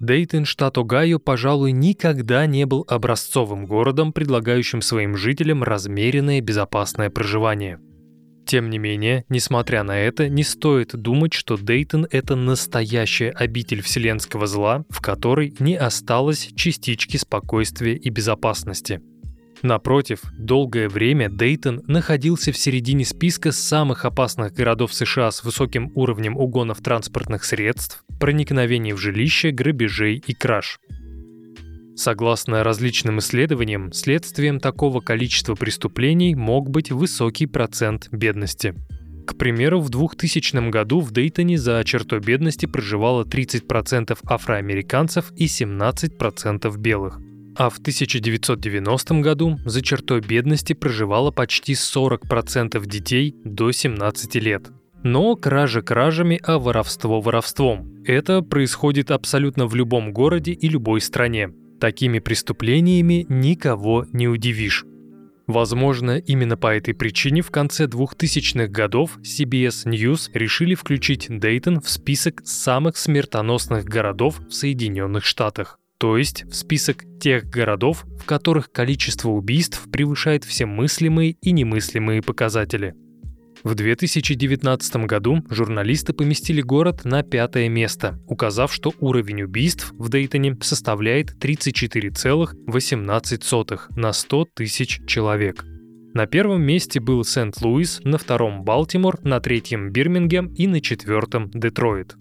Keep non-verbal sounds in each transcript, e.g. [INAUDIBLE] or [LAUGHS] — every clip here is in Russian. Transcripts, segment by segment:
Дейтон, штат Огайо, пожалуй, никогда не был образцовым городом, предлагающим своим жителям размеренное безопасное проживание. Тем не менее, несмотря на это, не стоит думать, что Дейтон — это настоящая обитель вселенского зла, в которой не осталось частички спокойствия и безопасности — Напротив, долгое время Дейтон находился в середине списка самых опасных городов США с высоким уровнем угонов транспортных средств, проникновений в жилище, грабежей и краж. Согласно различным исследованиям, следствием такого количества преступлений мог быть высокий процент бедности. К примеру, в 2000 году в Дейтоне за чертой бедности проживало 30% афроамериканцев и 17% белых а в 1990 году за чертой бедности проживало почти 40% детей до 17 лет. Но кража кражами, а воровство воровством. Это происходит абсолютно в любом городе и любой стране. Такими преступлениями никого не удивишь. Возможно, именно по этой причине в конце 2000-х годов CBS News решили включить Дейтон в список самых смертоносных городов в Соединенных Штатах то есть в список тех городов, в которых количество убийств превышает все мыслимые и немыслимые показатели. В 2019 году журналисты поместили город на пятое место, указав, что уровень убийств в Дейтоне составляет 34,18 на 100 тысяч человек. На первом месте был Сент-Луис, на втором Балтимор, на третьем Бирмингем и на четвертом Детройт.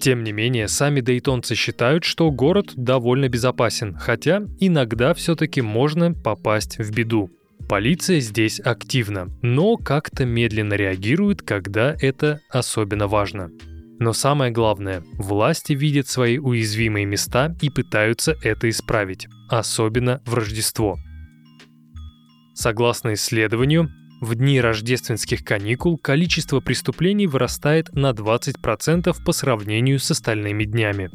Тем не менее, сами дейтонцы считают, что город довольно безопасен, хотя иногда все-таки можно попасть в беду. Полиция здесь активна, но как-то медленно реагирует, когда это особенно важно. Но самое главное, власти видят свои уязвимые места и пытаются это исправить, особенно в Рождество. Согласно исследованию, в дни рождественских каникул количество преступлений вырастает на 20% по сравнению с остальными днями.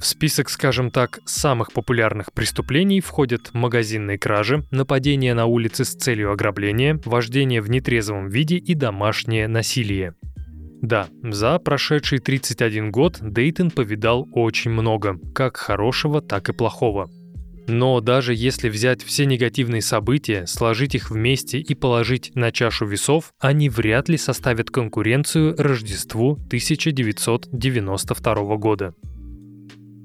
В список, скажем так, самых популярных преступлений входят магазинные кражи, нападения на улице с целью ограбления, вождение в нетрезвом виде и домашнее насилие. Да, за прошедший 31 год Дейтон повидал очень много, как хорошего, так и плохого. Но даже если взять все негативные события, сложить их вместе и положить на чашу весов, они вряд ли составят конкуренцию Рождеству 1992 года.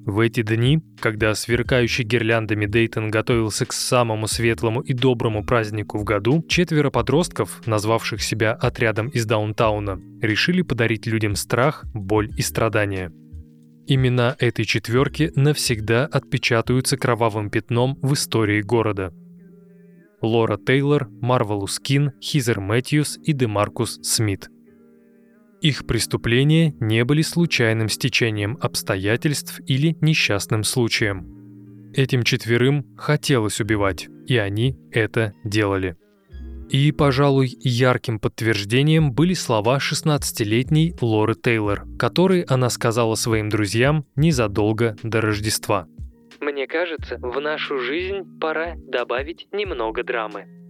В эти дни, когда сверкающий гирляндами Дейтон готовился к самому светлому и доброму празднику в году, четверо подростков, назвавших себя отрядом из даунтауна, решили подарить людям страх, боль и страдания – Имена этой четверки навсегда отпечатаются кровавым пятном в истории города. Лора Тейлор, Марвелус Кин, Хизер Мэтьюс и Демаркус Смит. Их преступления не были случайным стечением обстоятельств или несчастным случаем. Этим четверым хотелось убивать, и они это делали – и, пожалуй, ярким подтверждением были слова 16-летней Лоры Тейлор, которые она сказала своим друзьям незадолго до Рождества. «Мне кажется, в нашу жизнь пора добавить немного драмы».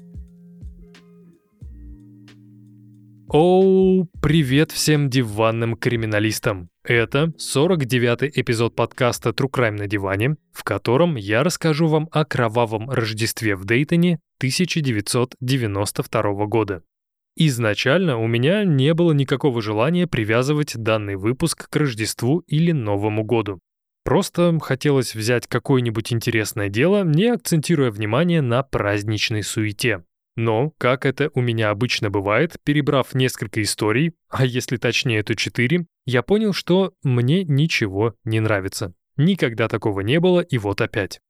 Оу, привет всем диванным криминалистам! Это 49-й эпизод подкаста True Crime на диване, в котором я расскажу вам о кровавом Рождестве в Дейтоне 1992 года. Изначально у меня не было никакого желания привязывать данный выпуск к Рождеству или Новому году. Просто хотелось взять какое-нибудь интересное дело, не акцентируя внимание на праздничной суете. Но, как это у меня обычно бывает, перебрав несколько историй, а если точнее, то четыре, я понял, что мне ничего не нравится. Никогда такого не было, и вот опять.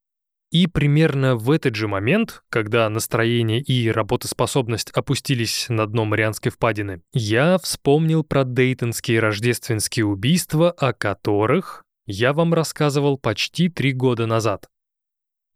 И примерно в этот же момент, когда настроение и работоспособность опустились на дно Марианской впадины, я вспомнил про дейтонские рождественские убийства, о которых я вам рассказывал почти три года назад.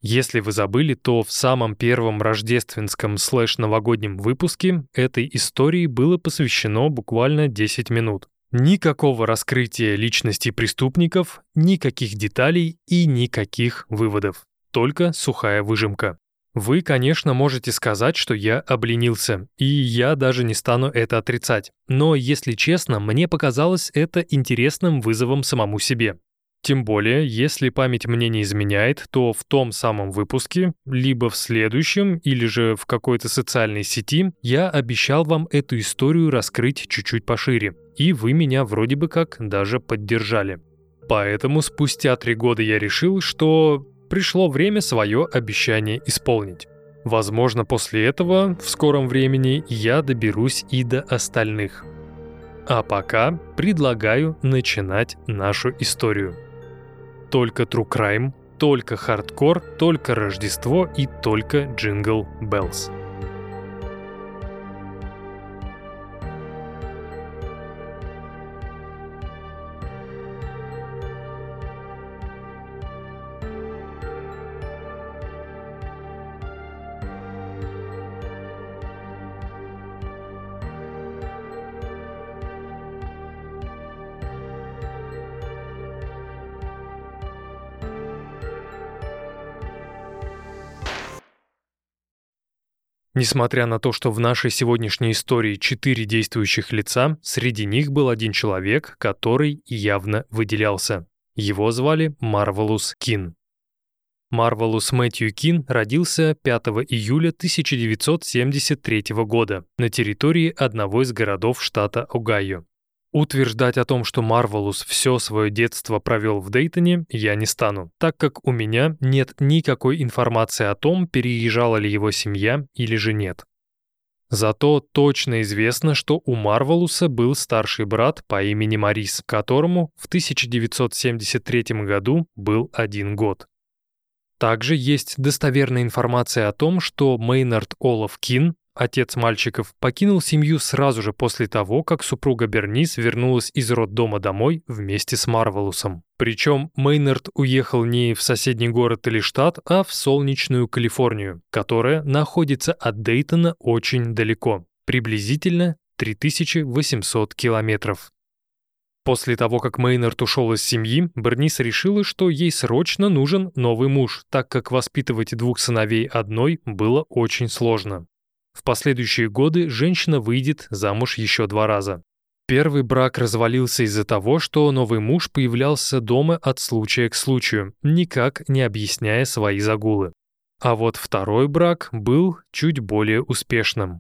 Если вы забыли, то в самом первом рождественском слэш-новогоднем выпуске этой истории было посвящено буквально 10 минут. Никакого раскрытия личности преступников, никаких деталей и никаких выводов. Только сухая выжимка. Вы, конечно, можете сказать, что я обленился, и я даже не стану это отрицать. Но, если честно, мне показалось это интересным вызовом самому себе. Тем более, если память мне не изменяет, то в том самом выпуске, либо в следующем, или же в какой-то социальной сети, я обещал вам эту историю раскрыть чуть-чуть пошире. И вы меня вроде бы как даже поддержали. Поэтому спустя три года я решил, что пришло время свое обещание исполнить. Возможно, после этого, в скором времени, я доберусь и до остальных. А пока предлагаю начинать нашу историю. Только True Crime, только хардкор, только Рождество и только Jingle Bells. Несмотря на то, что в нашей сегодняшней истории четыре действующих лица, среди них был один человек, который явно выделялся. Его звали Марвелус Кин. Марвелус Мэтью Кин родился 5 июля 1973 года на территории одного из городов штата Огайо. Утверждать о том, что Марвелус все свое детство провел в Дейтоне, я не стану, так как у меня нет никакой информации о том, переезжала ли его семья или же нет. Зато точно известно, что у Марвелуса был старший брат по имени Марис, которому в 1973 году был один год. Также есть достоверная информация о том, что Мейнард Олаф Кин отец мальчиков, покинул семью сразу же после того, как супруга Бернис вернулась из роддома домой вместе с Марвелусом. Причем Мейнард уехал не в соседний город или штат, а в солнечную Калифорнию, которая находится от Дейтона очень далеко, приблизительно 3800 километров. После того, как Мейнард ушел из семьи, Бернис решила, что ей срочно нужен новый муж, так как воспитывать двух сыновей одной было очень сложно. В последующие годы женщина выйдет замуж еще два раза. Первый брак развалился из-за того, что новый муж появлялся дома от случая к случаю, никак не объясняя свои загулы. А вот второй брак был чуть более успешным.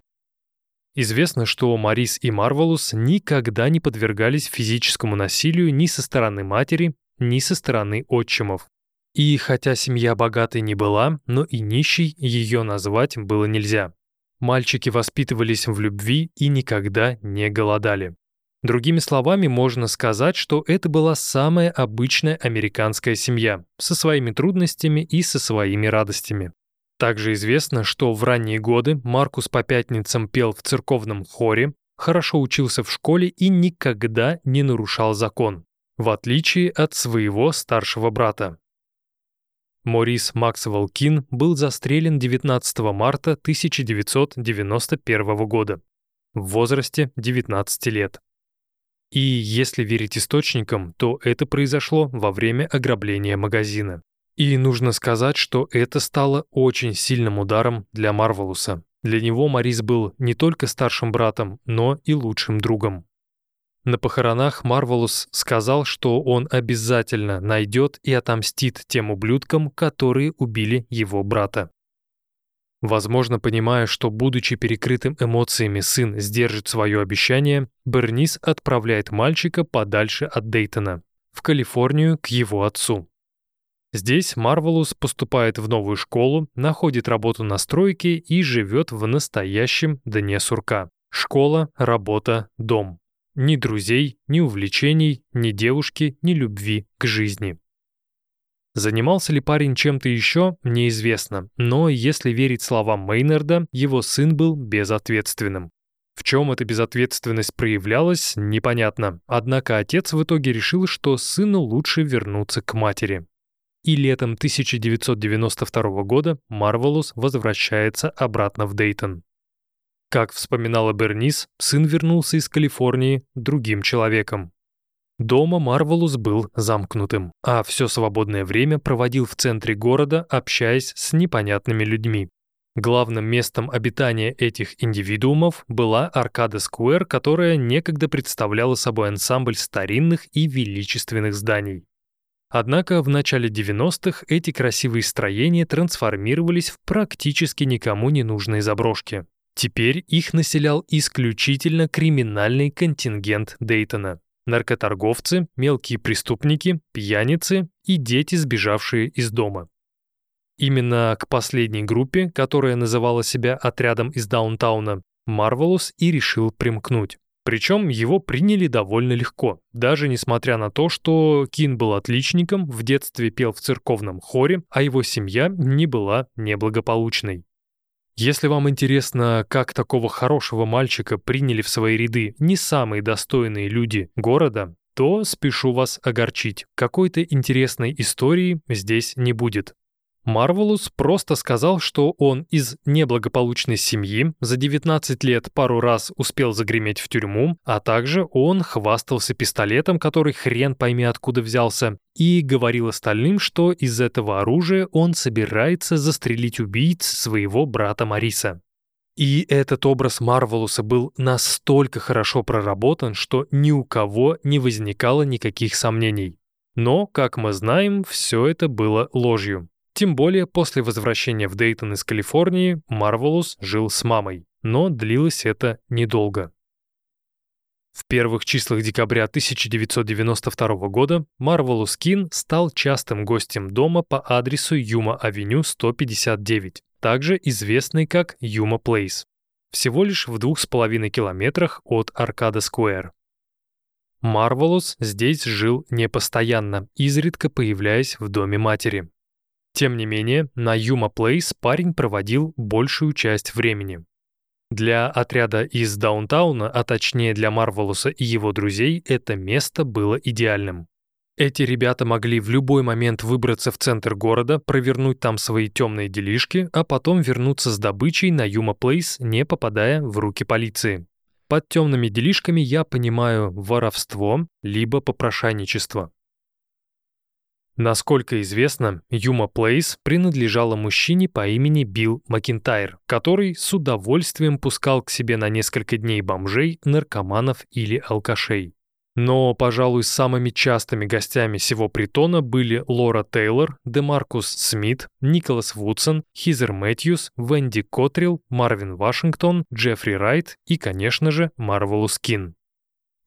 Известно, что Марис и Марвелус никогда не подвергались физическому насилию ни со стороны матери, ни со стороны отчимов. И хотя семья богатой не была, но и нищей ее назвать было нельзя. Мальчики воспитывались в любви и никогда не голодали. Другими словами, можно сказать, что это была самая обычная американская семья со своими трудностями и со своими радостями. Также известно, что в ранние годы Маркус по пятницам пел в церковном хоре, хорошо учился в школе и никогда не нарушал закон, в отличие от своего старшего брата. Морис Максвелл Кин был застрелен 19 марта 1991 года в возрасте 19 лет. И если верить источникам, то это произошло во время ограбления магазина. И нужно сказать, что это стало очень сильным ударом для Марвелуса. Для него Морис был не только старшим братом, но и лучшим другом. На похоронах Марвелус сказал, что он обязательно найдет и отомстит тем ублюдкам, которые убили его брата. Возможно, понимая, что, будучи перекрытым эмоциями, сын сдержит свое обещание, Бернис отправляет мальчика подальше от Дейтона, в Калифорнию к его отцу. Здесь Марвелус поступает в новую школу, находит работу на стройке и живет в настоящем дне сурка. Школа, работа, дом. Ни друзей, ни увлечений, ни девушки, ни любви к жизни. Занимался ли парень чем-то еще, неизвестно, но если верить словам Мейнарда, его сын был безответственным. В чем эта безответственность проявлялась, непонятно, однако отец в итоге решил, что сыну лучше вернуться к матери. И летом 1992 года Марвелус возвращается обратно в Дейтон. Как вспоминала Бернис, сын вернулся из Калифорнии другим человеком. Дома Марвелус был замкнутым, а все свободное время проводил в центре города, общаясь с непонятными людьми. Главным местом обитания этих индивидуумов была Аркада Сквер, которая некогда представляла собой ансамбль старинных и величественных зданий. Однако в начале 90-х эти красивые строения трансформировались в практически никому не нужные заброшки. Теперь их населял исключительно криминальный контингент Дейтона. Наркоторговцы, мелкие преступники, пьяницы и дети, сбежавшие из дома. Именно к последней группе, которая называла себя отрядом из Даунтауна, Марвелус и решил примкнуть. Причем его приняли довольно легко, даже несмотря на то, что Кин был отличником, в детстве пел в церковном хоре, а его семья не была неблагополучной. Если вам интересно, как такого хорошего мальчика приняли в свои ряды не самые достойные люди города, то спешу вас огорчить. Какой-то интересной истории здесь не будет. Марвелус просто сказал, что он из неблагополучной семьи, за 19 лет пару раз успел загреметь в тюрьму, а также он хвастался пистолетом, который хрен пойми откуда взялся, и говорил остальным, что из этого оружия он собирается застрелить убийц своего брата Мариса. И этот образ Марвелуса был настолько хорошо проработан, что ни у кого не возникало никаких сомнений. Но, как мы знаем, все это было ложью. Тем более после возвращения в Дейтон из Калифорнии Марвелус жил с мамой, но длилось это недолго. В первых числах декабря 1992 года Марвелус Кин стал частым гостем дома по адресу Юма-авеню 159, также известный как Юма Плейс, всего лишь в двух с половиной километрах от Аркада Сквер. Марвелус здесь жил непостоянно, изредка появляясь в доме матери. Тем не менее, на Юма Плейс парень проводил большую часть времени. Для отряда из Даунтауна, а точнее для Марвелуса и его друзей, это место было идеальным. Эти ребята могли в любой момент выбраться в центр города, провернуть там свои темные делишки, а потом вернуться с добычей на Юма Плейс, не попадая в руки полиции. Под темными делишками я понимаю воровство, либо попрошайничество. Насколько известно, Юма Плейс принадлежала мужчине по имени Билл Макинтайр, который с удовольствием пускал к себе на несколько дней бомжей, наркоманов или алкашей. Но, пожалуй, самыми частыми гостями сего притона были Лора Тейлор, Демаркус Смит, Николас Вудсон, Хизер Мэтьюс, Венди Котрилл, Марвин Вашингтон, Джеффри Райт и, конечно же, Марвелус Кин.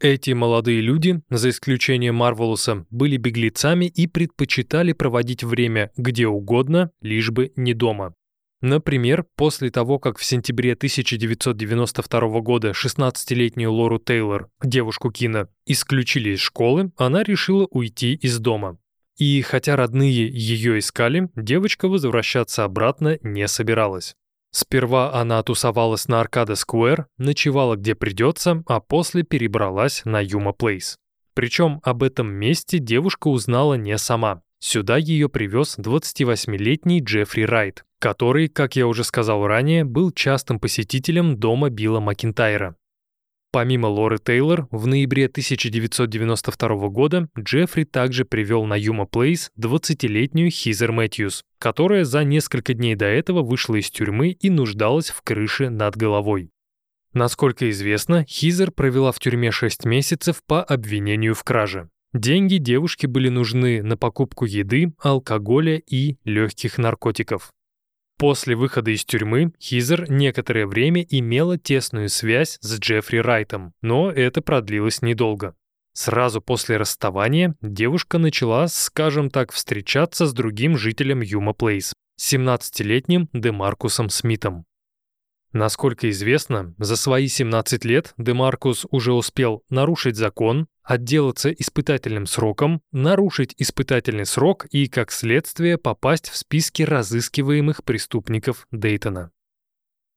Эти молодые люди, за исключением Марвелуса, были беглецами и предпочитали проводить время где угодно, лишь бы не дома. Например, после того, как в сентябре 1992 года 16-летнюю Лору Тейлор, девушку Кина, исключили из школы, она решила уйти из дома. И хотя родные ее искали, девочка возвращаться обратно не собиралась. Сперва она тусовалась на Аркада Сквер, ночевала где придется, а после перебралась на Юма Плейс. Причем об этом месте девушка узнала не сама. Сюда ее привез 28-летний Джеффри Райт, который, как я уже сказал ранее, был частым посетителем дома Билла Макинтайра. Помимо Лоры Тейлор, в ноябре 1992 года Джеффри также привел на Юма Плейс 20-летнюю Хизер Мэтьюс, которая за несколько дней до этого вышла из тюрьмы и нуждалась в крыше над головой. Насколько известно, Хизер провела в тюрьме 6 месяцев по обвинению в краже. Деньги девушке были нужны на покупку еды, алкоголя и легких наркотиков. После выхода из тюрьмы Хизер некоторое время имела тесную связь с Джеффри Райтом, но это продлилось недолго. Сразу после расставания девушка начала, скажем так, встречаться с другим жителем Юма Плейс, 17-летним Демаркусом Смитом. Насколько известно, за свои 17 лет Демаркус уже успел нарушить закон, отделаться испытательным сроком, нарушить испытательный срок и, как следствие, попасть в списки разыскиваемых преступников Дейтона.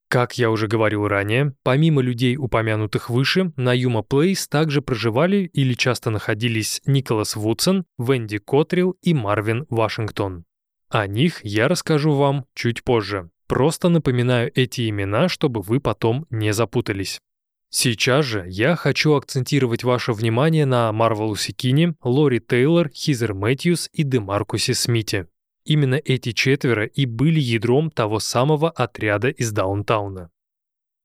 Как я уже говорил ранее, помимо людей, упомянутых выше, на Юма Плейс также проживали или часто находились Николас Вудсон, Венди Котрилл и Марвин Вашингтон. О них я расскажу вам чуть позже. Просто напоминаю эти имена, чтобы вы потом не запутались. Сейчас же я хочу акцентировать ваше внимание на Марвелусе Кине, Лори Тейлор, Хизер Мэтьюс и Демаркусе Смите. Именно эти четверо и были ядром того самого отряда из Даунтауна.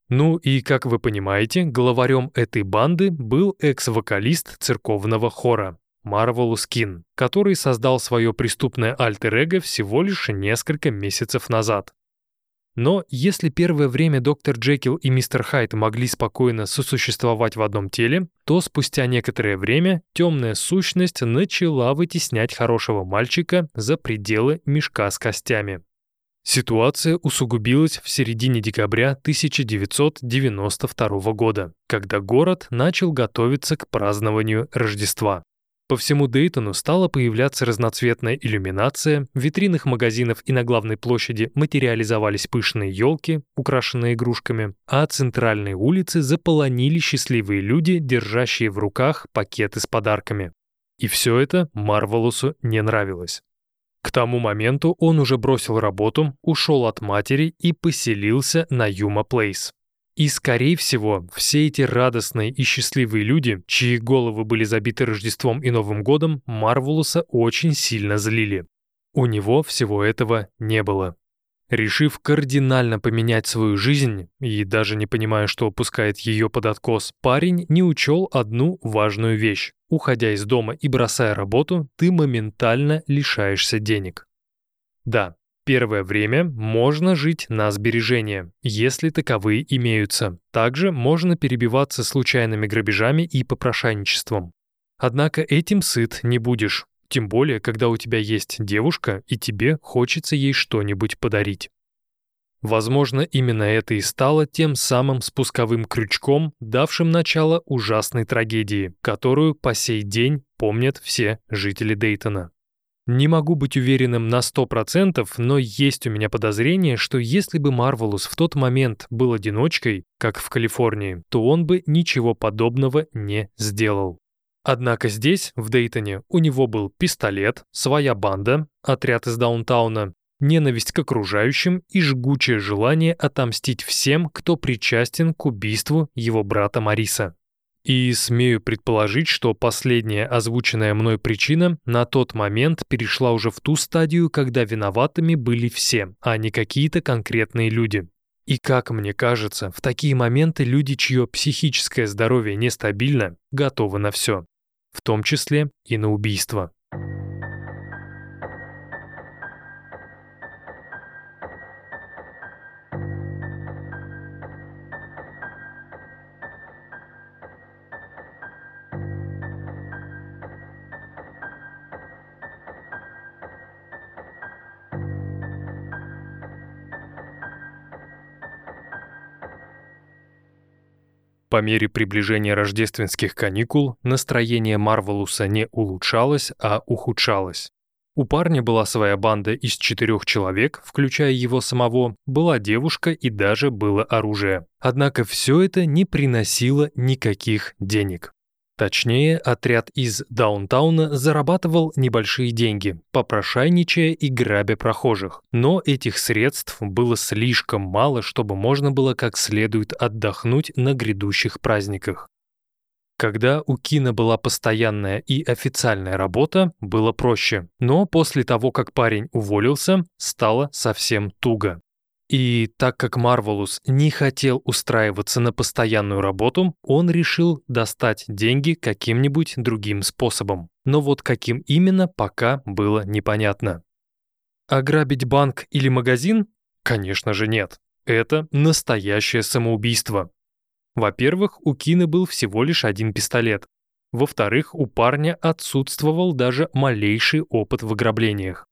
Ну и, как вы понимаете, главарем этой банды был экс-вокалист церковного хора Марвелус Кин, который создал свое преступное альтер-эго всего лишь несколько месяцев назад. Но если первое время доктор Джекил и мистер Хайт могли спокойно сосуществовать в одном теле, то спустя некоторое время темная сущность начала вытеснять хорошего мальчика за пределы мешка с костями. Ситуация усугубилась в середине декабря 1992 года, когда город начал готовиться к празднованию Рождества. По всему Дейтону стала появляться разноцветная иллюминация, в витринах магазинов и на главной площади материализовались пышные елки, украшенные игрушками, а центральные улицы заполонили счастливые люди, держащие в руках пакеты с подарками. И все это Марвелусу не нравилось. К тому моменту он уже бросил работу, ушел от матери и поселился на Юма Плейс. И, скорее всего, все эти радостные и счастливые люди, чьи головы были забиты Рождеством и Новым годом, Марвелуса очень сильно злили. У него всего этого не было. Решив кардинально поменять свою жизнь, и даже не понимая, что опускает ее под откос, парень не учел одну важную вещь. Уходя из дома и бросая работу, ты моментально лишаешься денег. Да, Первое время можно жить на сбережения, если таковые имеются. Также можно перебиваться случайными грабежами и попрошайничеством. Однако этим сыт не будешь, тем более, когда у тебя есть девушка, и тебе хочется ей что-нибудь подарить. Возможно, именно это и стало тем самым спусковым крючком, давшим начало ужасной трагедии, которую по сей день помнят все жители Дейтона. Не могу быть уверенным на 100%, но есть у меня подозрение, что если бы Марвелус в тот момент был одиночкой, как в Калифорнии, то он бы ничего подобного не сделал. Однако здесь, в Дейтоне, у него был пистолет, своя банда, отряд из даунтауна, ненависть к окружающим и жгучее желание отомстить всем, кто причастен к убийству его брата Мариса. И смею предположить, что последняя озвученная мной причина на тот момент перешла уже в ту стадию, когда виноватыми были все, а не какие-то конкретные люди. И как мне кажется, в такие моменты люди, чье психическое здоровье нестабильно, готовы на все, в том числе и на убийство. По мере приближения рождественских каникул настроение Марвелуса не улучшалось, а ухудшалось. У парня была своя банда из четырех человек, включая его самого, была девушка и даже было оружие. Однако все это не приносило никаких денег. Точнее, отряд из даунтауна зарабатывал небольшие деньги, попрошайничая и грабя прохожих. Но этих средств было слишком мало, чтобы можно было как следует отдохнуть на грядущих праздниках. Когда у Кина была постоянная и официальная работа, было проще. Но после того, как парень уволился, стало совсем туго. И так как Марвелус не хотел устраиваться на постоянную работу, он решил достать деньги каким-нибудь другим способом. Но вот каким именно, пока было непонятно. Ограбить банк или магазин? Конечно же нет. Это настоящее самоубийство. Во-первых, у Кины был всего лишь один пистолет. Во-вторых, у парня отсутствовал даже малейший опыт в ограблениях.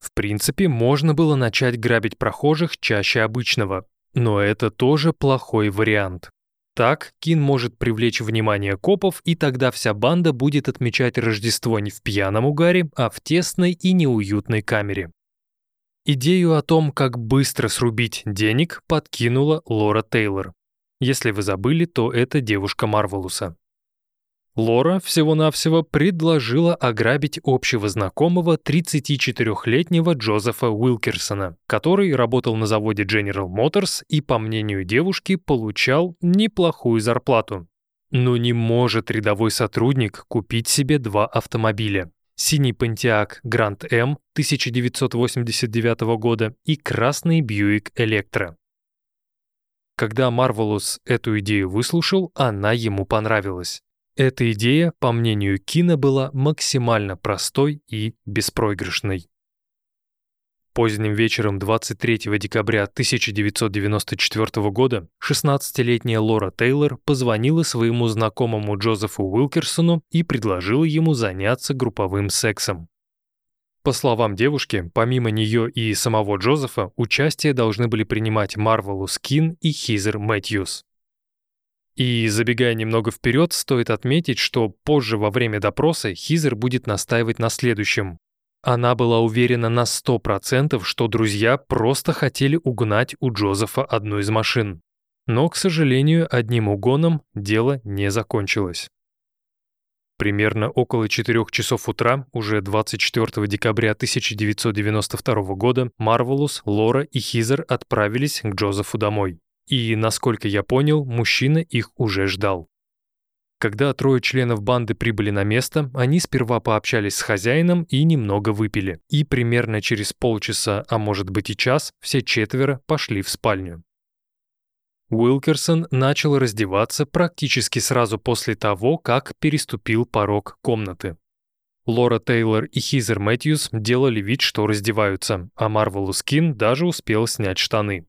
В принципе, можно было начать грабить прохожих чаще обычного, но это тоже плохой вариант. Так Кин может привлечь внимание копов, и тогда вся банда будет отмечать Рождество не в пьяном угаре, а в тесной и неуютной камере. Идею о том, как быстро срубить денег, подкинула Лора Тейлор. Если вы забыли, то это девушка Марвелуса. Лора всего-навсего предложила ограбить общего знакомого 34-летнего Джозефа Уилкерсона, который работал на заводе General Motors и, по мнению девушки, получал неплохую зарплату. Но не может рядовой сотрудник купить себе два автомобиля. Синий Pontiac Grand M 1989 года и красный Buick Electra. Когда Марвелус эту идею выслушал, она ему понравилась. Эта идея, по мнению Кина, была максимально простой и беспроигрышной. Поздним вечером 23 декабря 1994 года 16-летняя Лора Тейлор позвонила своему знакомому Джозефу Уилкерсону и предложила ему заняться групповым сексом. По словам девушки, помимо нее и самого Джозефа, участие должны были принимать Марвелус Кин и Хизер Мэтьюс. И забегая немного вперед, стоит отметить, что позже во время допроса Хизер будет настаивать на следующем. Она была уверена на 100%, что друзья просто хотели угнать у Джозефа одну из машин. Но, к сожалению, одним угоном дело не закончилось. Примерно около 4 часов утра, уже 24 декабря 1992 года, Марвелус, Лора и Хизер отправились к Джозефу домой. И, насколько я понял, мужчина их уже ждал. Когда трое членов банды прибыли на место, они сперва пообщались с хозяином и немного выпили. И примерно через полчаса, а может быть и час, все четверо пошли в спальню. Уилкерсон начал раздеваться практически сразу после того, как переступил порог комнаты. Лора Тейлор и Хизер Мэтьюс делали вид, что раздеваются, а Марвелус Кин даже успел снять штаны.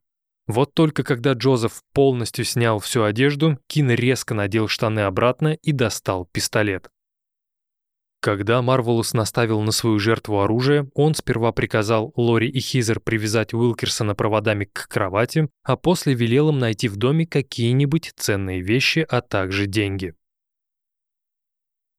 Вот только когда Джозеф полностью снял всю одежду, Кин резко надел штаны обратно и достал пистолет. Когда Марвелус наставил на свою жертву оружие, он сперва приказал Лори и Хизер привязать Уилкерсона проводами к кровати, а после велел им найти в доме какие-нибудь ценные вещи, а также деньги.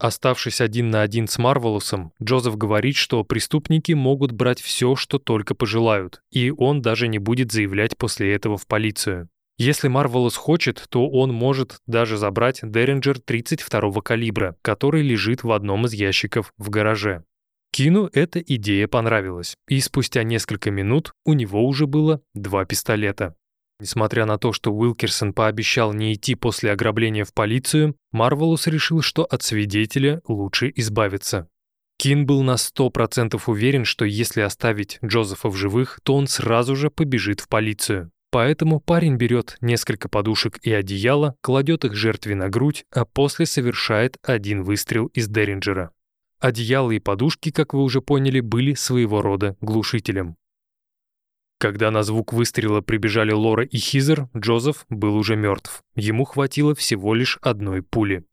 Оставшись один на один с Марвелусом, Джозеф говорит, что преступники могут брать все, что только пожелают, и он даже не будет заявлять после этого в полицию. Если Марвелус хочет, то он может даже забрать Деринджер 32 калибра, который лежит в одном из ящиков в гараже. Кину эта идея понравилась, и спустя несколько минут у него уже было два пистолета. Несмотря на то, что Уилкерсон пообещал не идти после ограбления в полицию, Марвелус решил, что от свидетеля лучше избавиться. Кин был на 100% уверен, что если оставить Джозефа в живых, то он сразу же побежит в полицию. Поэтому парень берет несколько подушек и одеяла, кладет их жертве на грудь, а после совершает один выстрел из Деринджера. Одеяло и подушки, как вы уже поняли, были своего рода глушителем. Когда на звук выстрела прибежали Лора и Хизер, Джозеф был уже мертв. Ему хватило всего лишь одной пули.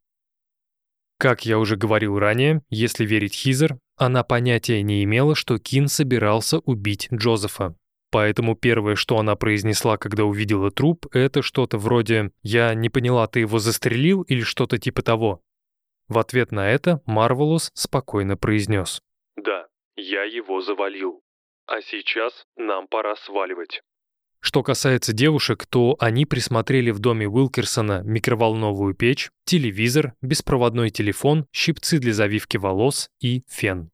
Как я уже говорил ранее, если верить Хизер, она понятия не имела, что Кин собирался убить Джозефа. Поэтому первое, что она произнесла, когда увидела труп, это что-то вроде «Я не поняла, ты его застрелил» или что-то типа того. В ответ на это Марвелус спокойно произнес «Да, я его завалил». А сейчас нам пора сваливать. Что касается девушек, то они присмотрели в доме Уилкерсона микроволновую печь, телевизор, беспроводной телефон, щипцы для завивки волос и фен.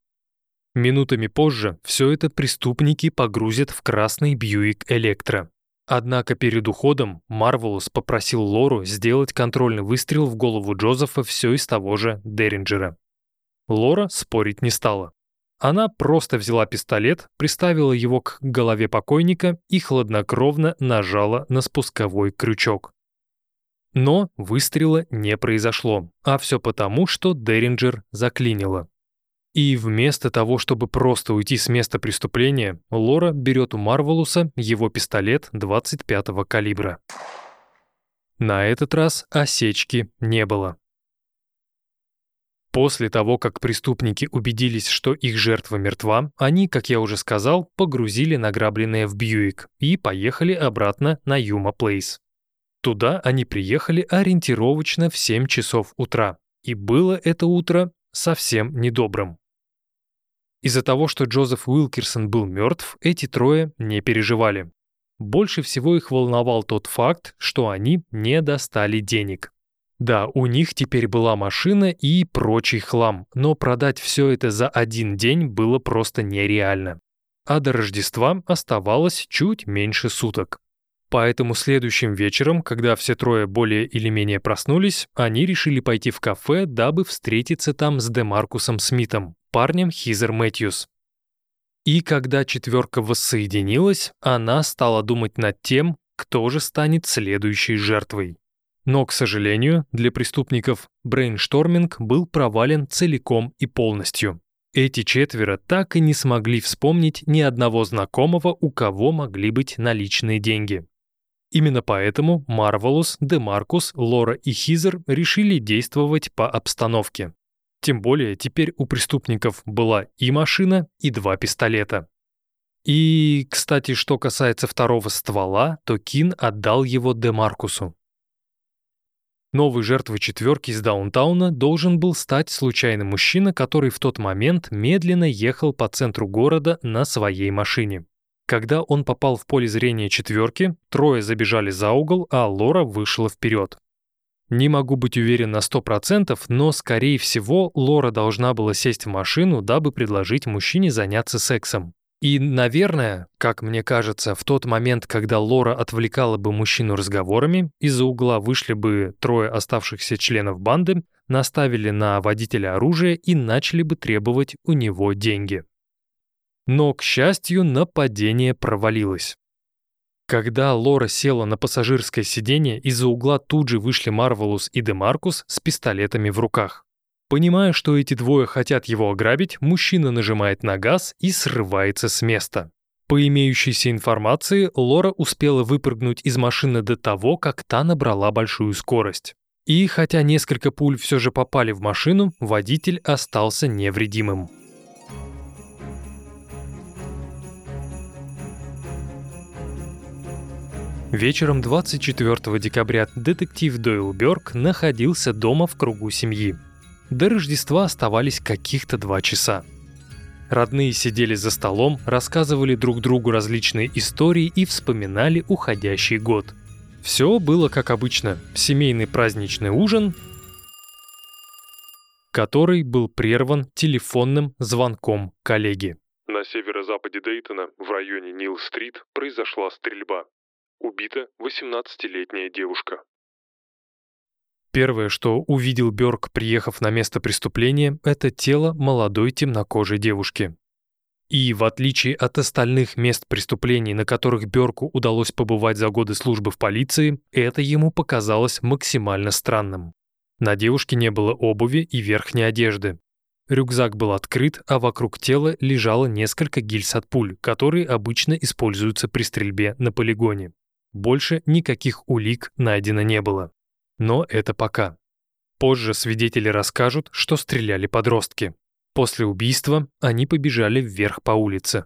Минутами позже все это преступники погрузят в красный Бьюик Электро. Однако перед уходом Марвелус попросил Лору сделать контрольный выстрел в голову Джозефа все из того же Деринджера. Лора спорить не стала. Она просто взяла пистолет, приставила его к голове покойника и хладнокровно нажала на спусковой крючок. Но выстрела не произошло, а все потому, что Деринджер заклинило. И вместо того, чтобы просто уйти с места преступления, Лора берет у Марвелуса его пистолет 25-го калибра. На этот раз осечки не было. После того, как преступники убедились, что их жертва мертва, они, как я уже сказал, погрузили награбленное в Бьюик и поехали обратно на Юма Плейс. Туда они приехали ориентировочно в 7 часов утра, и было это утро совсем недобрым. Из-за того, что Джозеф Уилкерсон был мертв, эти трое не переживали. Больше всего их волновал тот факт, что они не достали денег. Да, у них теперь была машина и прочий хлам, но продать все это за один день было просто нереально. А до Рождества оставалось чуть меньше суток. Поэтому следующим вечером, когда все трое более или менее проснулись, они решили пойти в кафе, дабы встретиться там с Демаркусом Смитом, парнем Хизер Мэтьюс. И когда четверка воссоединилась, она стала думать над тем, кто же станет следующей жертвой. Но, к сожалению, для преступников brainstorming был провален целиком и полностью. Эти четверо так и не смогли вспомнить ни одного знакомого, у кого могли быть наличные деньги. Именно поэтому Марвелус, Демаркус, Лора и Хизер решили действовать по обстановке. Тем более теперь у преступников была и машина, и два пистолета. И, кстати, что касается второго ствола, то Кин отдал его Демаркусу. Новой жертвой четверки из даунтауна должен был стать случайный мужчина, который в тот момент медленно ехал по центру города на своей машине. Когда он попал в поле зрения четверки, трое забежали за угол, а Лора вышла вперед. Не могу быть уверен на 100%, но, скорее всего, Лора должна была сесть в машину, дабы предложить мужчине заняться сексом. И, наверное, как мне кажется, в тот момент, когда Лора отвлекала бы мужчину разговорами, из-за угла вышли бы трое оставшихся членов банды, наставили на водителя оружие и начали бы требовать у него деньги. Но, к счастью, нападение провалилось. Когда Лора села на пассажирское сиденье, из-за угла тут же вышли Марвелус и Демаркус с пистолетами в руках. Понимая, что эти двое хотят его ограбить, мужчина нажимает на газ и срывается с места. По имеющейся информации, Лора успела выпрыгнуть из машины до того, как та набрала большую скорость. И хотя несколько пуль все же попали в машину, водитель остался невредимым. Вечером 24 декабря детектив Дойл Бёрк находился дома в кругу семьи. До Рождества оставались каких-то два часа. Родные сидели за столом, рассказывали друг другу различные истории и вспоминали уходящий год. Все было как обычно. Семейный праздничный ужин, который был прерван телефонным звонком коллеги. На северо-западе Дейтона, в районе Нил-стрит, произошла стрельба. Убита 18-летняя девушка. Первое, что увидел Бёрк, приехав на место преступления, это тело молодой темнокожей девушки. И в отличие от остальных мест преступлений, на которых Бёрку удалось побывать за годы службы в полиции, это ему показалось максимально странным. На девушке не было обуви и верхней одежды. Рюкзак был открыт, а вокруг тела лежало несколько гильз от пуль, которые обычно используются при стрельбе на полигоне. Больше никаких улик найдено не было. Но это пока. Позже свидетели расскажут, что стреляли подростки. После убийства они побежали вверх по улице.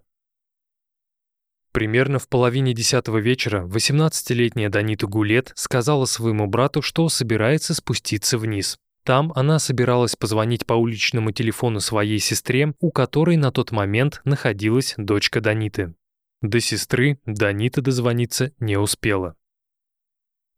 Примерно в половине десятого вечера 18-летняя Данита Гулет сказала своему брату, что собирается спуститься вниз. Там она собиралась позвонить по уличному телефону своей сестре, у которой на тот момент находилась дочка Даниты. До сестры Данита дозвониться не успела.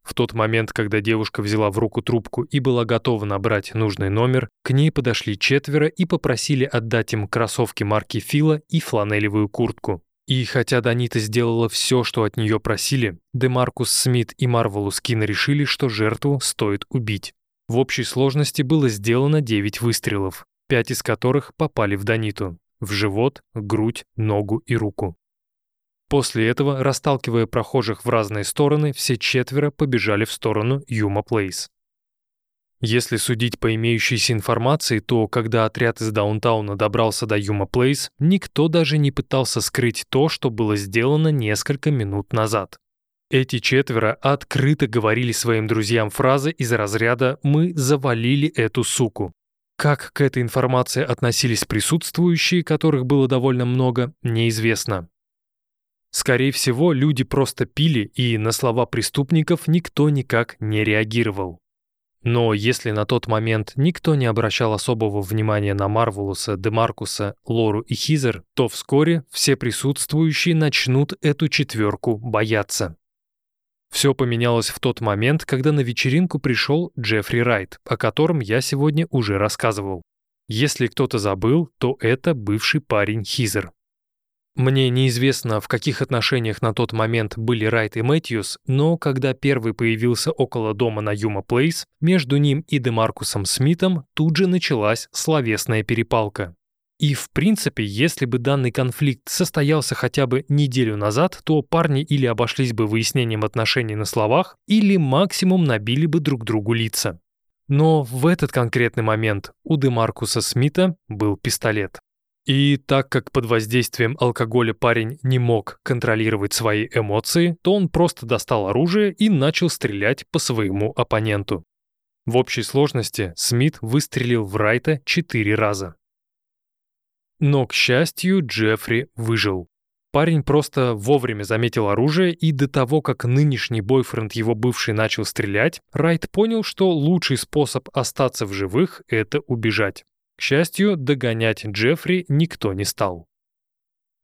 В тот момент, когда девушка взяла в руку трубку и была готова набрать нужный номер, к ней подошли четверо и попросили отдать им кроссовки марки Фила и фланелевую куртку. И хотя Данита сделала все, что от нее просили, Демаркус Смит и Марвелус Кин решили, что жертву стоит убить. В общей сложности было сделано 9 выстрелов, 5 из которых попали в Даниту – в живот, грудь, ногу и руку. После этого, расталкивая прохожих в разные стороны, все четверо побежали в сторону Юма Плейс. Если судить по имеющейся информации, то когда отряд из даунтауна добрался до Юма Плейс, никто даже не пытался скрыть то, что было сделано несколько минут назад. Эти четверо открыто говорили своим друзьям фразы из разряда «мы завалили эту суку». Как к этой информации относились присутствующие, которых было довольно много, неизвестно. Скорее всего, люди просто пили, и на слова преступников никто никак не реагировал. Но если на тот момент никто не обращал особого внимания на Марвелуса, Демаркуса, Лору и Хизер, то вскоре все присутствующие начнут эту четверку бояться. Все поменялось в тот момент, когда на вечеринку пришел Джеффри Райт, о котором я сегодня уже рассказывал. Если кто-то забыл, то это бывший парень Хизер. Мне неизвестно, в каких отношениях на тот момент были Райт и Мэтьюс, но когда первый появился около дома на Юма Плейс, между ним и Демаркусом Смитом тут же началась словесная перепалка. И в принципе, если бы данный конфликт состоялся хотя бы неделю назад, то парни или обошлись бы выяснением отношений на словах, или максимум набили бы друг другу лица. Но в этот конкретный момент у Демаркуса Смита был пистолет. И так как под воздействием алкоголя парень не мог контролировать свои эмоции, то он просто достал оружие и начал стрелять по своему оппоненту. В общей сложности Смит выстрелил в Райта четыре раза. Но, к счастью, Джеффри выжил. Парень просто вовремя заметил оружие, и до того, как нынешний бойфренд его бывший начал стрелять, Райт понял, что лучший способ остаться в живых — это убежать. К счастью, догонять Джеффри никто не стал.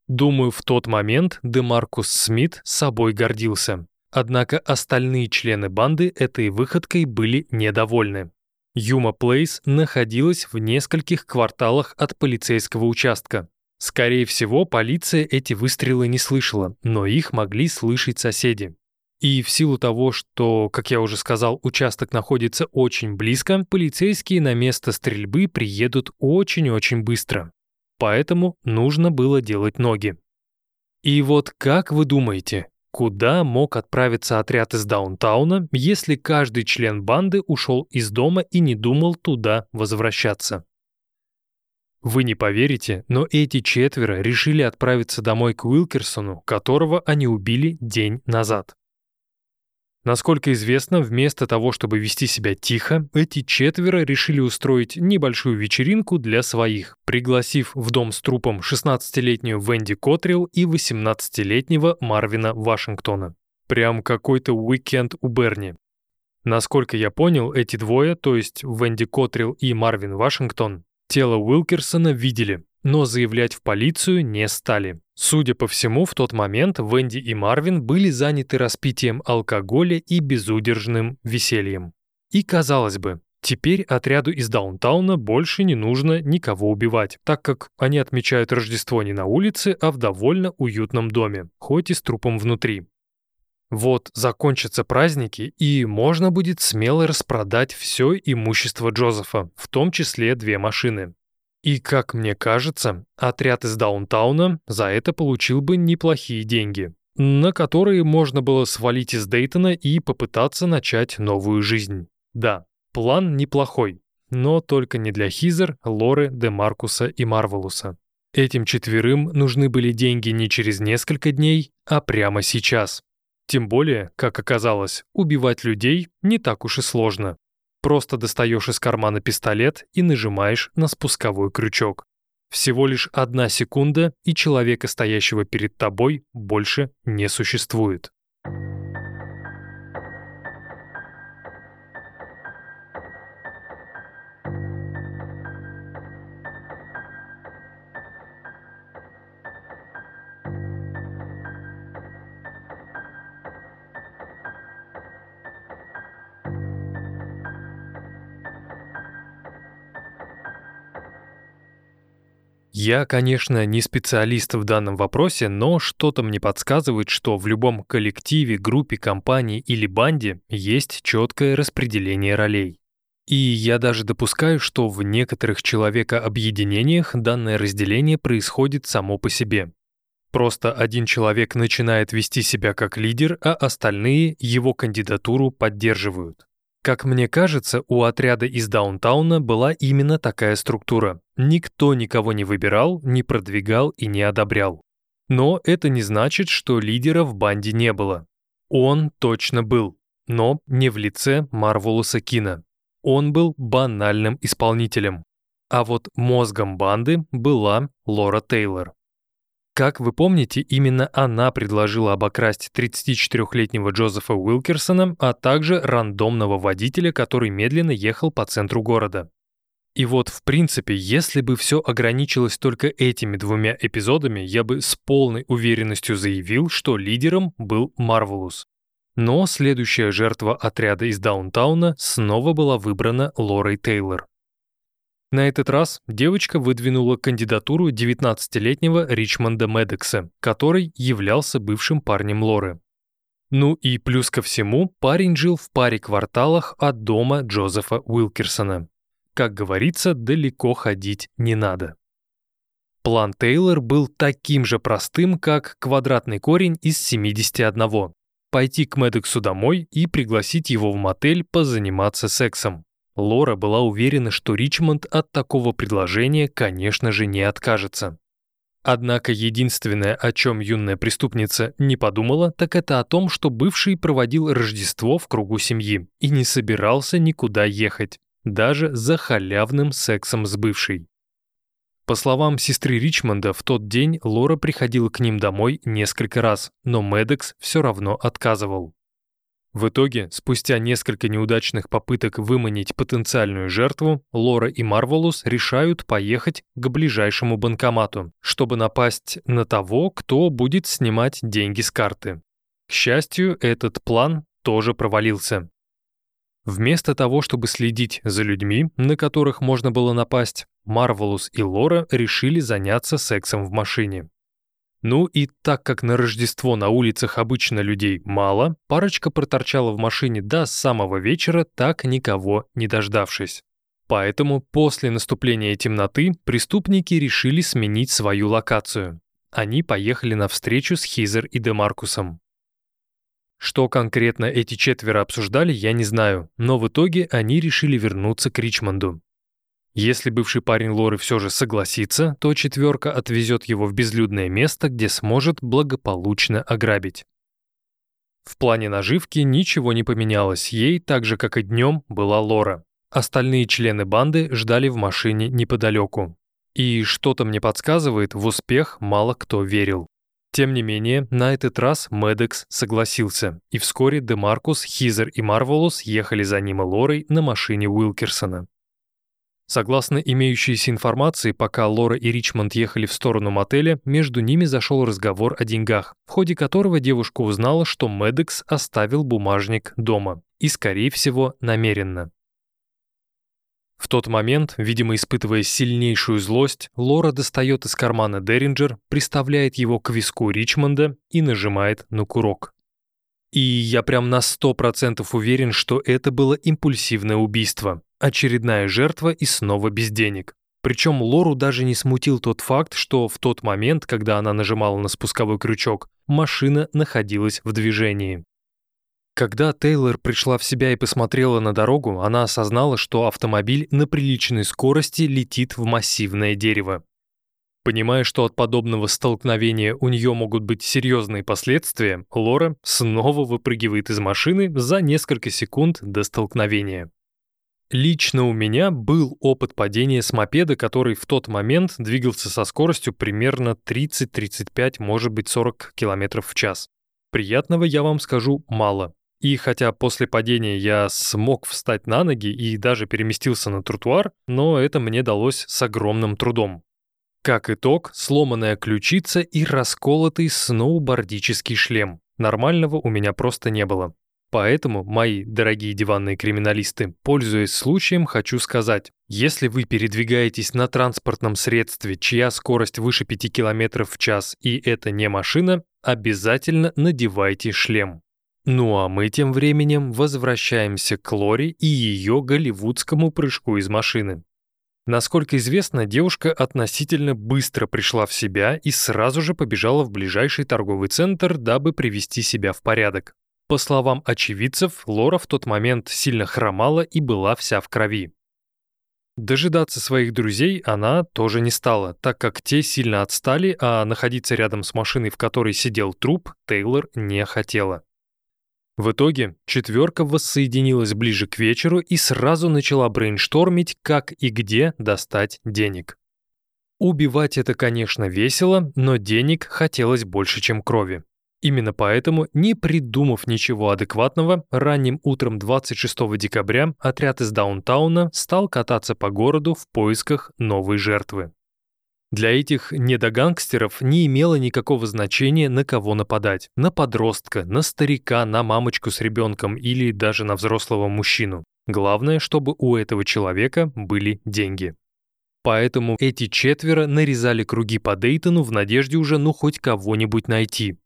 Думаю, в тот момент Демаркус Смит собой гордился. Однако остальные члены банды этой выходкой были недовольны. Юма Плейс находилась в нескольких кварталах от полицейского участка. Скорее всего, полиция эти выстрелы не слышала, но их могли слышать соседи. И в силу того, что, как я уже сказал, участок находится очень близко, полицейские на место стрельбы приедут очень-очень быстро. Поэтому нужно было делать ноги. И вот как вы думаете, куда мог отправиться отряд из даунтауна, если каждый член банды ушел из дома и не думал туда возвращаться? Вы не поверите, но эти четверо решили отправиться домой к Уилкерсону, которого они убили день назад. Насколько известно, вместо того, чтобы вести себя тихо, эти четверо решили устроить небольшую вечеринку для своих, пригласив в дом с трупом 16-летнюю Венди Котрилл и 18-летнего Марвина Вашингтона. Прям какой-то уикенд у Берни. Насколько я понял, эти двое, то есть Венди Котрилл и Марвин Вашингтон, тело Уилкерсона видели, но заявлять в полицию не стали. Судя по всему, в тот момент Венди и Марвин были заняты распитием алкоголя и безудержным весельем. И казалось бы, теперь отряду из даунтауна больше не нужно никого убивать, так как они отмечают Рождество не на улице, а в довольно уютном доме, хоть и с трупом внутри. Вот закончатся праздники, и можно будет смело распродать все имущество Джозефа, в том числе две машины. И, как мне кажется, отряд из Даунтауна за это получил бы неплохие деньги, на которые можно было свалить из Дейтона и попытаться начать новую жизнь. Да, план неплохой, но только не для Хизер, Лоры, Демаркуса и Марвелуса. Этим четверым нужны были деньги не через несколько дней, а прямо сейчас. Тем более, как оказалось, убивать людей не так уж и сложно. Просто достаешь из кармана пистолет и нажимаешь на спусковой крючок. Всего лишь одна секунда, и человека, стоящего перед тобой, больше не существует. Я, конечно, не специалист в данном вопросе, но что-то мне подсказывает, что в любом коллективе, группе, компании или банде есть четкое распределение ролей. И я даже допускаю, что в некоторых человекообъединениях данное разделение происходит само по себе. Просто один человек начинает вести себя как лидер, а остальные его кандидатуру поддерживают. Как мне кажется, у отряда из даунтауна была именно такая структура. Никто никого не выбирал, не продвигал и не одобрял. Но это не значит, что лидера в банде не было. Он точно был, но не в лице Марвелуса Кина. Он был банальным исполнителем. А вот мозгом банды была Лора Тейлор. Как вы помните, именно она предложила обокрасть 34-летнего Джозефа Уилкерсона, а также рандомного водителя, который медленно ехал по центру города. И вот, в принципе, если бы все ограничилось только этими двумя эпизодами, я бы с полной уверенностью заявил, что лидером был Марвелус. Но следующая жертва отряда из Даунтауна снова была выбрана Лорой Тейлор. На этот раз девочка выдвинула кандидатуру 19-летнего Ричмонда Медекса, который являлся бывшим парнем Лоры. Ну и плюс ко всему, парень жил в паре кварталах от дома Джозефа Уилкерсона. Как говорится, далеко ходить не надо. План Тейлор был таким же простым, как квадратный корень из 71. Пойти к Медексу домой и пригласить его в мотель позаниматься сексом. Лора была уверена, что Ричмонд от такого предложения, конечно же, не откажется. Однако единственное, о чем юная преступница не подумала, так это о том, что бывший проводил Рождество в кругу семьи и не собирался никуда ехать, даже за халявным сексом с бывшей. По словам сестры Ричмонда, в тот день Лора приходила к ним домой несколько раз, но Медекс все равно отказывал. В итоге, спустя несколько неудачных попыток выманить потенциальную жертву, Лора и Марволус решают поехать к ближайшему банкомату, чтобы напасть на того, кто будет снимать деньги с карты. К счастью, этот план тоже провалился. Вместо того, чтобы следить за людьми, на которых можно было напасть, Марвелус и Лора решили заняться сексом в машине. Ну и так как на Рождество на улицах обычно людей мало, парочка проторчала в машине до самого вечера, так никого не дождавшись. Поэтому после наступления темноты преступники решили сменить свою локацию. Они поехали на встречу с Хизер и Демаркусом. Что конкретно эти четверо обсуждали, я не знаю, но в итоге они решили вернуться к Ричмонду. Если бывший парень Лоры все же согласится, то четверка отвезет его в безлюдное место, где сможет благополучно ограбить. В плане наживки ничего не поменялось, ей, так же как и днем, была Лора. Остальные члены банды ждали в машине неподалеку. И что-то мне подсказывает, в успех мало кто верил. Тем не менее, на этот раз Медекс согласился, и вскоре Демаркус, Хизер и Марволус ехали за ним и Лорой на машине Уилкерсона. Согласно имеющейся информации, пока Лора и Ричмонд ехали в сторону мотеля, между ними зашел разговор о деньгах, в ходе которого девушка узнала, что Медекс оставил бумажник дома. И, скорее всего, намеренно. В тот момент, видимо, испытывая сильнейшую злость, Лора достает из кармана Деринджер, приставляет его к виску Ричмонда и нажимает на курок. И я прям на сто процентов уверен, что это было импульсивное убийство. Очередная жертва и снова без денег. Причем Лору даже не смутил тот факт, что в тот момент, когда она нажимала на спусковой крючок, машина находилась в движении. Когда Тейлор пришла в себя и посмотрела на дорогу, она осознала, что автомобиль на приличной скорости летит в массивное дерево. Понимая, что от подобного столкновения у нее могут быть серьезные последствия, Лора снова выпрыгивает из машины за несколько секунд до столкновения. Лично у меня был опыт падения с мопеда, который в тот момент двигался со скоростью примерно 30-35, может быть 40 км в час. Приятного я вам скажу мало. И хотя после падения я смог встать на ноги и даже переместился на тротуар, но это мне далось с огромным трудом. Как итог, сломанная ключица и расколотый сноубордический шлем. Нормального у меня просто не было. Поэтому, мои дорогие диванные криминалисты, пользуясь случаем, хочу сказать, если вы передвигаетесь на транспортном средстве, чья скорость выше 5 км в час и это не машина, обязательно надевайте шлем. Ну а мы тем временем возвращаемся к Лори и ее голливудскому прыжку из машины. Насколько известно, девушка относительно быстро пришла в себя и сразу же побежала в ближайший торговый центр, дабы привести себя в порядок. По словам очевидцев, Лора в тот момент сильно хромала и была вся в крови. Дожидаться своих друзей она тоже не стала, так как те сильно отстали, а находиться рядом с машиной, в которой сидел труп, Тейлор не хотела. В итоге четверка воссоединилась ближе к вечеру и сразу начала брейнштормить, как и где достать денег. Убивать это, конечно, весело, но денег хотелось больше, чем крови. Именно поэтому, не придумав ничего адекватного, ранним утром 26 декабря отряд из Даунтауна стал кататься по городу в поисках новой жертвы. Для этих недогангстеров не имело никакого значения, на кого нападать. На подростка, на старика, на мамочку с ребенком или даже на взрослого мужчину. Главное, чтобы у этого человека были деньги. Поэтому эти четверо нарезали круги по Дейтону в надежде уже ну хоть кого-нибудь найти.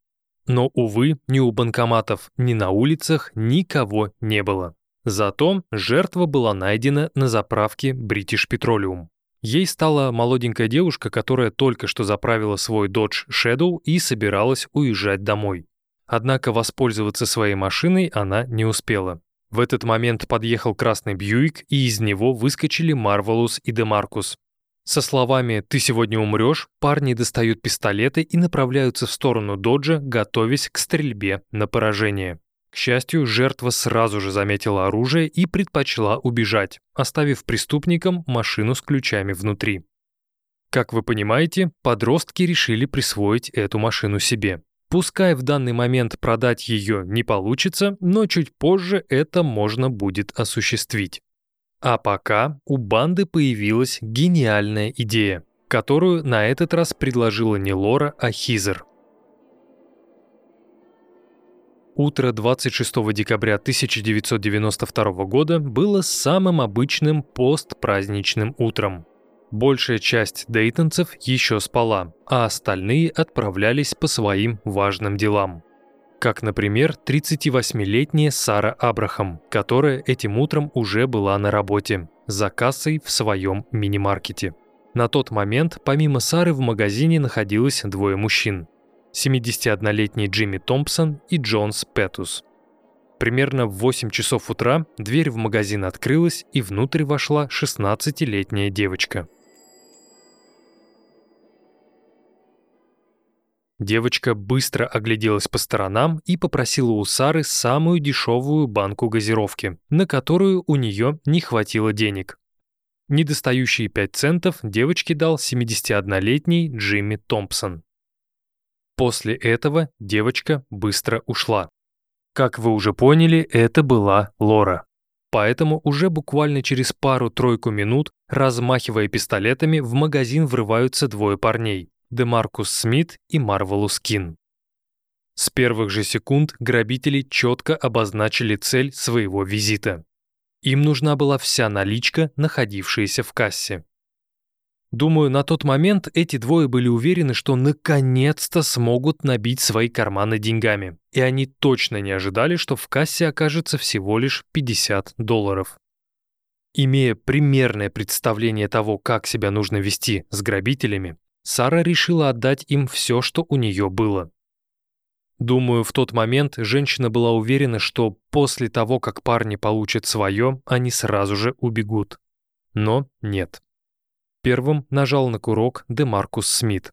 Но, увы, ни у банкоматов, ни на улицах никого не было. Зато жертва была найдена на заправке British Petroleum. Ей стала молоденькая девушка, которая только что заправила свой Dodge Shadow и собиралась уезжать домой. Однако воспользоваться своей машиной она не успела. В этот момент подъехал красный Бьюик, и из него выскочили Марвелус и Демаркус. Со словами «ты сегодня умрешь» парни достают пистолеты и направляются в сторону Доджа, готовясь к стрельбе на поражение. К счастью, жертва сразу же заметила оружие и предпочла убежать, оставив преступникам машину с ключами внутри. Как вы понимаете, подростки решили присвоить эту машину себе. Пускай в данный момент продать ее не получится, но чуть позже это можно будет осуществить. А пока у банды появилась гениальная идея, которую на этот раз предложила не Лора, а Хизер. Утро 26 декабря 1992 года было самым обычным постпраздничным утром. Большая часть дейтонцев еще спала, а остальные отправлялись по своим важным делам. Как, например, 38-летняя Сара Абрахам, которая этим утром уже была на работе, за кассой в своем мини-маркете. На тот момент, помимо Сары, в магазине находилось двое мужчин. 71-летний Джимми Томпсон и Джонс Петус – Примерно в 8 часов утра дверь в магазин открылась, и внутрь вошла 16-летняя девочка. Девочка быстро огляделась по сторонам и попросила у Сары самую дешевую банку газировки, на которую у нее не хватило денег. Недостающие 5 центов девочке дал 71-летний Джимми Томпсон. После этого девочка быстро ушла. Как вы уже поняли, это была Лора. Поэтому уже буквально через пару-тройку минут, размахивая пистолетами, в магазин врываются двое парней. Демаркус Смит и Марвелус Кин. С первых же секунд грабители четко обозначили цель своего визита. Им нужна была вся наличка, находившаяся в кассе. Думаю, на тот момент эти двое были уверены, что наконец-то смогут набить свои карманы деньгами. И они точно не ожидали, что в кассе окажется всего лишь 50 долларов. Имея примерное представление того, как себя нужно вести с грабителями, Сара решила отдать им все, что у нее было. Думаю, в тот момент женщина была уверена, что после того, как парни получат свое, они сразу же убегут. Но нет. Первым нажал на курок Демаркус Смит.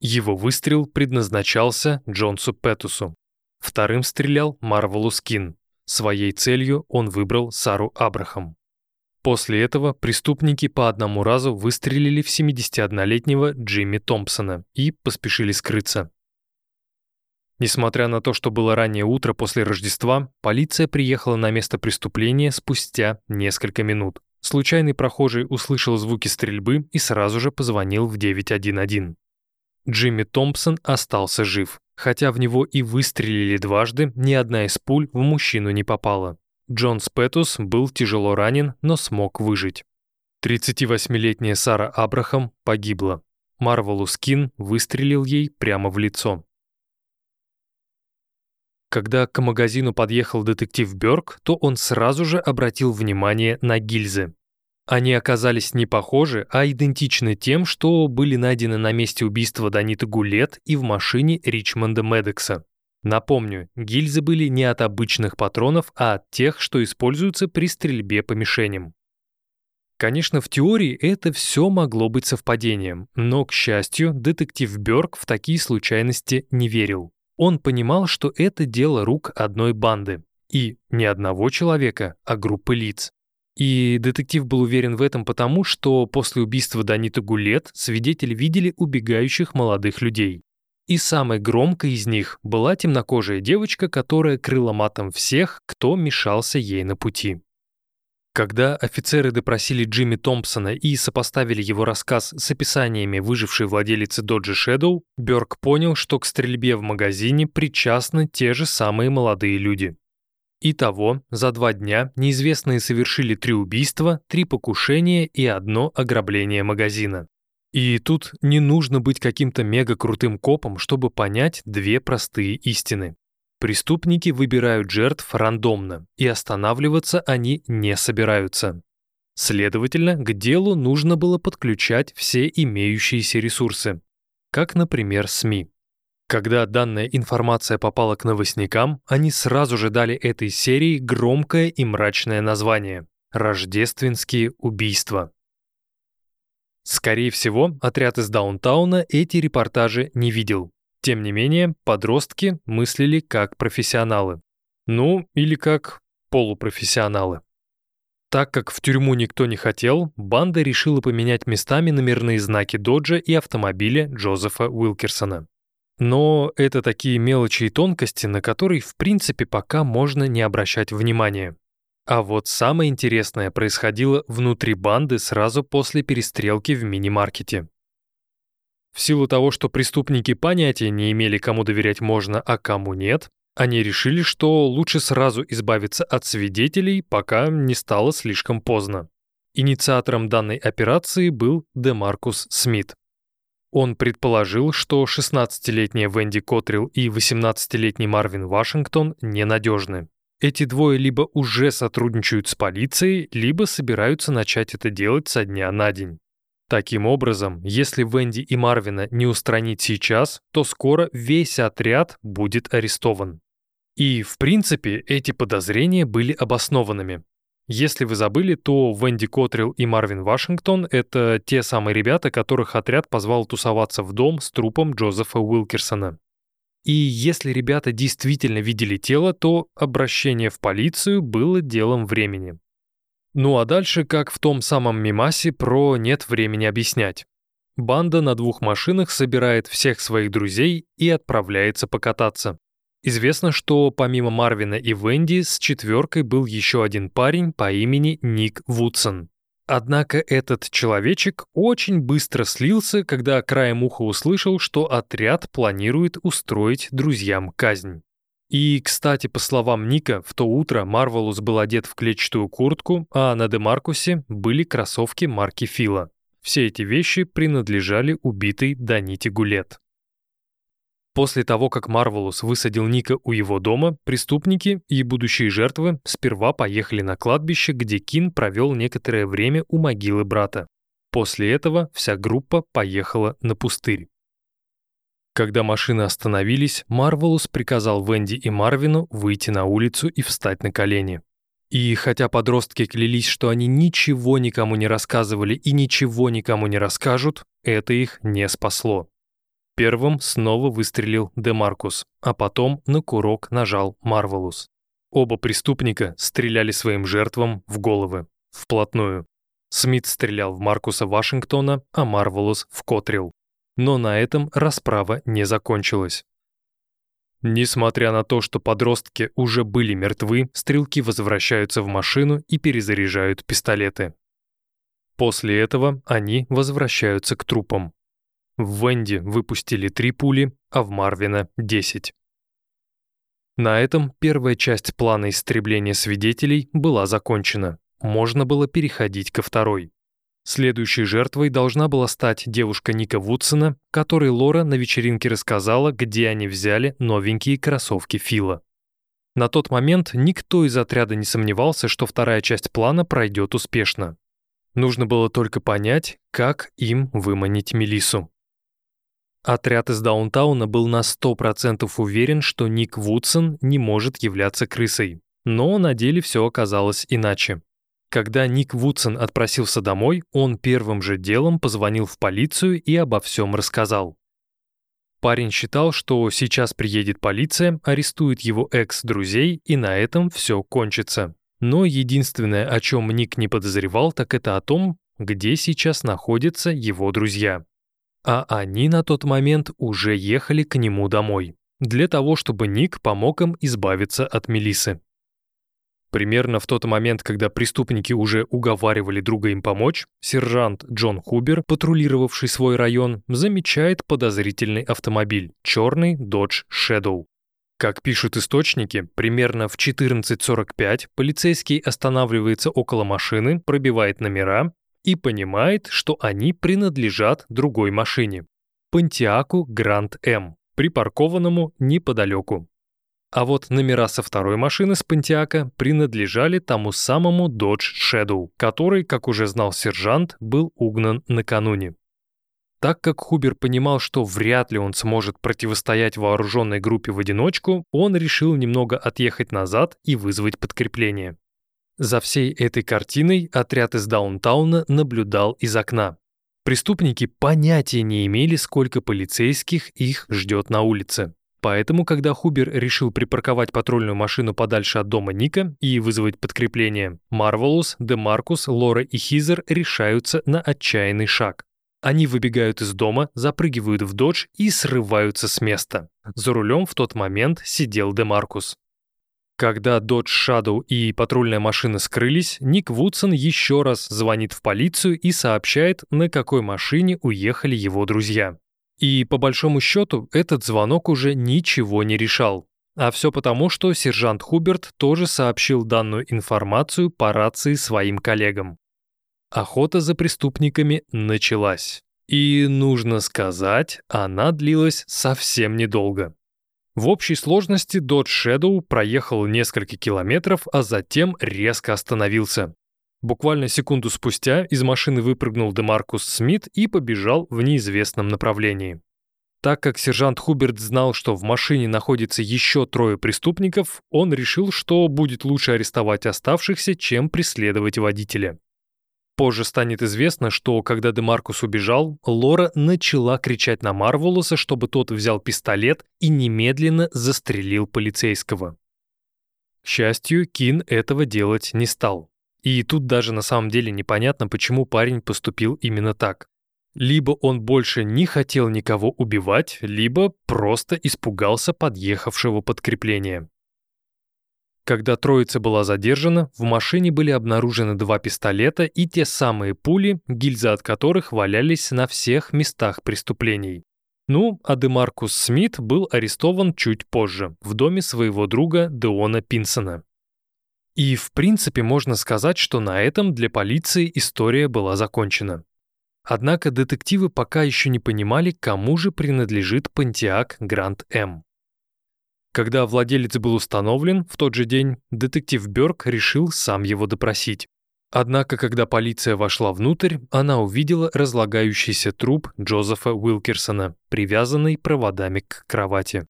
Его выстрел предназначался Джонсу Петусу. Вторым стрелял Марвелу Скин. Своей целью он выбрал Сару Абрахам. После этого преступники по одному разу выстрелили в 71-летнего Джимми Томпсона и поспешили скрыться. Несмотря на то, что было раннее утро после Рождества, полиция приехала на место преступления спустя несколько минут. Случайный прохожий услышал звуки стрельбы и сразу же позвонил в 911. Джимми Томпсон остался жив. Хотя в него и выстрелили дважды, ни одна из пуль в мужчину не попала. Джон Спетус был тяжело ранен, но смог выжить. 38-летняя Сара Абрахам погибла. Марвелу Скин выстрелил ей прямо в лицо. Когда к магазину подъехал детектив Бёрк, то он сразу же обратил внимание на гильзы. Они оказались не похожи, а идентичны тем, что были найдены на месте убийства Даниты Гулет и в машине Ричмонда Медекса. Напомню, гильзы были не от обычных патронов, а от тех, что используются при стрельбе по мишеням. Конечно, в теории это все могло быть совпадением, но, к счастью, детектив Бёрк в такие случайности не верил. Он понимал, что это дело рук одной банды. И не одного человека, а группы лиц. И детектив был уверен в этом потому, что после убийства Даниты Гулет свидетели видели убегающих молодых людей. И самой громкой из них была темнокожая девочка, которая крыла матом всех, кто мешался ей на пути. Когда офицеры допросили Джимми Томпсона и сопоставили его рассказ с описаниями выжившей владелицы Доджи Shadow, Бёрк понял, что к стрельбе в магазине причастны те же самые молодые люди. Итого, за два дня неизвестные совершили три убийства, три покушения и одно ограбление магазина. И тут не нужно быть каким-то мега-крутым копом, чтобы понять две простые истины. Преступники выбирают жертв рандомно, и останавливаться они не собираются. Следовательно, к делу нужно было подключать все имеющиеся ресурсы, как, например, СМИ. Когда данная информация попала к новостникам, они сразу же дали этой серии громкое и мрачное название – «Рождественские убийства». Скорее всего, отряд из Даунтауна эти репортажи не видел. Тем не менее, подростки мыслили как профессионалы. Ну, или как полупрофессионалы. Так как в тюрьму никто не хотел, банда решила поменять местами номерные знаки Доджа и автомобиля Джозефа Уилкерсона. Но это такие мелочи и тонкости, на которые в принципе пока можно не обращать внимания. А вот самое интересное происходило внутри банды сразу после перестрелки в мини-маркете. В силу того, что преступники понятия не имели, кому доверять можно, а кому нет, они решили, что лучше сразу избавиться от свидетелей, пока не стало слишком поздно. Инициатором данной операции был Демаркус Смит. Он предположил, что 16-летняя Венди Котрилл и 18-летний Марвин Вашингтон ненадежны. Эти двое либо уже сотрудничают с полицией, либо собираются начать это делать со дня на день. Таким образом, если Венди и Марвина не устранить сейчас, то скоро весь отряд будет арестован. И, в принципе, эти подозрения были обоснованными. Если вы забыли, то Венди Котрилл и Марвин Вашингтон — это те самые ребята, которых отряд позвал тусоваться в дом с трупом Джозефа Уилкерсона. И если ребята действительно видели тело, то обращение в полицию было делом времени. Ну а дальше, как в том самом мимасе про «нет времени объяснять». Банда на двух машинах собирает всех своих друзей и отправляется покататься. Известно, что помимо Марвина и Венди с четверкой был еще один парень по имени Ник Вудсон. Однако этот человечек очень быстро слился, когда краем уха услышал, что отряд планирует устроить друзьям казнь. И, кстати, по словам Ника, в то утро Марвелус был одет в клетчатую куртку, а на Демаркусе были кроссовки марки Фила. Все эти вещи принадлежали убитой Даните Гулет. После того, как Марвелус высадил Ника у его дома, преступники и будущие жертвы сперва поехали на кладбище, где Кин провел некоторое время у могилы брата. После этого вся группа поехала на пустырь. Когда машины остановились, Марвелус приказал Венди и Марвину выйти на улицу и встать на колени. И хотя подростки клялись, что они ничего никому не рассказывали и ничего никому не расскажут, это их не спасло. Первым снова выстрелил Демаркус, а потом на курок нажал Марвелус. Оба преступника стреляли своим жертвам в головы, вплотную. Смит стрелял в Маркуса Вашингтона, а Марвелус в Котрил. Но на этом расправа не закончилась. Несмотря на то, что подростки уже были мертвы, стрелки возвращаются в машину и перезаряжают пистолеты. После этого они возвращаются к трупам. В Венди выпустили три пули, а в Марвина — 10. На этом первая часть плана истребления свидетелей была закончена. Можно было переходить ко второй. Следующей жертвой должна была стать девушка Ника Вудсона, которой Лора на вечеринке рассказала, где они взяли новенькие кроссовки Фила. На тот момент никто из отряда не сомневался, что вторая часть плана пройдет успешно. Нужно было только понять, как им выманить Мелису. Отряд из Даунтауна был на 100% уверен, что Ник Вудсон не может являться крысой. Но на деле все оказалось иначе. Когда Ник Вудсон отпросился домой, он первым же делом позвонил в полицию и обо всем рассказал. Парень считал, что сейчас приедет полиция, арестует его экс-друзей, и на этом все кончится. Но единственное, о чем Ник не подозревал, так это о том, где сейчас находятся его друзья а они на тот момент уже ехали к нему домой, для того, чтобы Ник помог им избавиться от Мелисы. Примерно в тот момент, когда преступники уже уговаривали друга им помочь, сержант Джон Хубер, патрулировавший свой район, замечает подозрительный автомобиль – черный Dodge Shadow. Как пишут источники, примерно в 14.45 полицейский останавливается около машины, пробивает номера и понимает, что они принадлежат другой машине – Pontiac Grand M, припаркованному неподалеку. А вот номера со второй машины с Пантиака принадлежали тому самому Dodge Shadow, который, как уже знал сержант, был угнан накануне. Так как Хубер понимал, что вряд ли он сможет противостоять вооруженной группе в одиночку, он решил немного отъехать назад и вызвать подкрепление. За всей этой картиной отряд из даунтауна наблюдал из окна. Преступники понятия не имели, сколько полицейских их ждет на улице. Поэтому, когда Хубер решил припарковать патрульную машину подальше от дома Ника и вызвать подкрепление, Марвелус, Демаркус, Лора и Хизер решаются на отчаянный шаг. Они выбегают из дома, запрыгивают в Dodge и срываются с места. За рулем в тот момент сидел Демаркус. Когда Dodge Shadow и патрульная машина скрылись, Ник Вудсон еще раз звонит в полицию и сообщает, на какой машине уехали его друзья. И по большому счету этот звонок уже ничего не решал. А все потому, что сержант Хуберт тоже сообщил данную информацию по рации своим коллегам. Охота за преступниками началась. И, нужно сказать, она длилась совсем недолго. В общей сложности Dodge Shadow проехал несколько километров, а затем резко остановился. Буквально секунду спустя из машины выпрыгнул Демаркус Смит и побежал в неизвестном направлении. Так как сержант Хуберт знал, что в машине находится еще трое преступников, он решил, что будет лучше арестовать оставшихся, чем преследовать водителя. Позже станет известно, что когда Демаркус убежал, Лора начала кричать на Марвелуса, чтобы тот взял пистолет и немедленно застрелил полицейского. К счастью, Кин этого делать не стал. И тут даже на самом деле непонятно, почему парень поступил именно так. Либо он больше не хотел никого убивать, либо просто испугался подъехавшего подкрепления. Когда троица была задержана, в машине были обнаружены два пистолета и те самые пули, гильзы от которых валялись на всех местах преступлений. Ну, а Демаркус Смит был арестован чуть позже, в доме своего друга Деона Пинсона. И в принципе можно сказать, что на этом для полиции история была закончена. Однако детективы пока еще не понимали, кому же принадлежит Пантиак Гранд М. Когда владелец был установлен в тот же день, детектив Бёрк решил сам его допросить. Однако, когда полиция вошла внутрь, она увидела разлагающийся труп Джозефа Уилкерсона, привязанный проводами к кровати.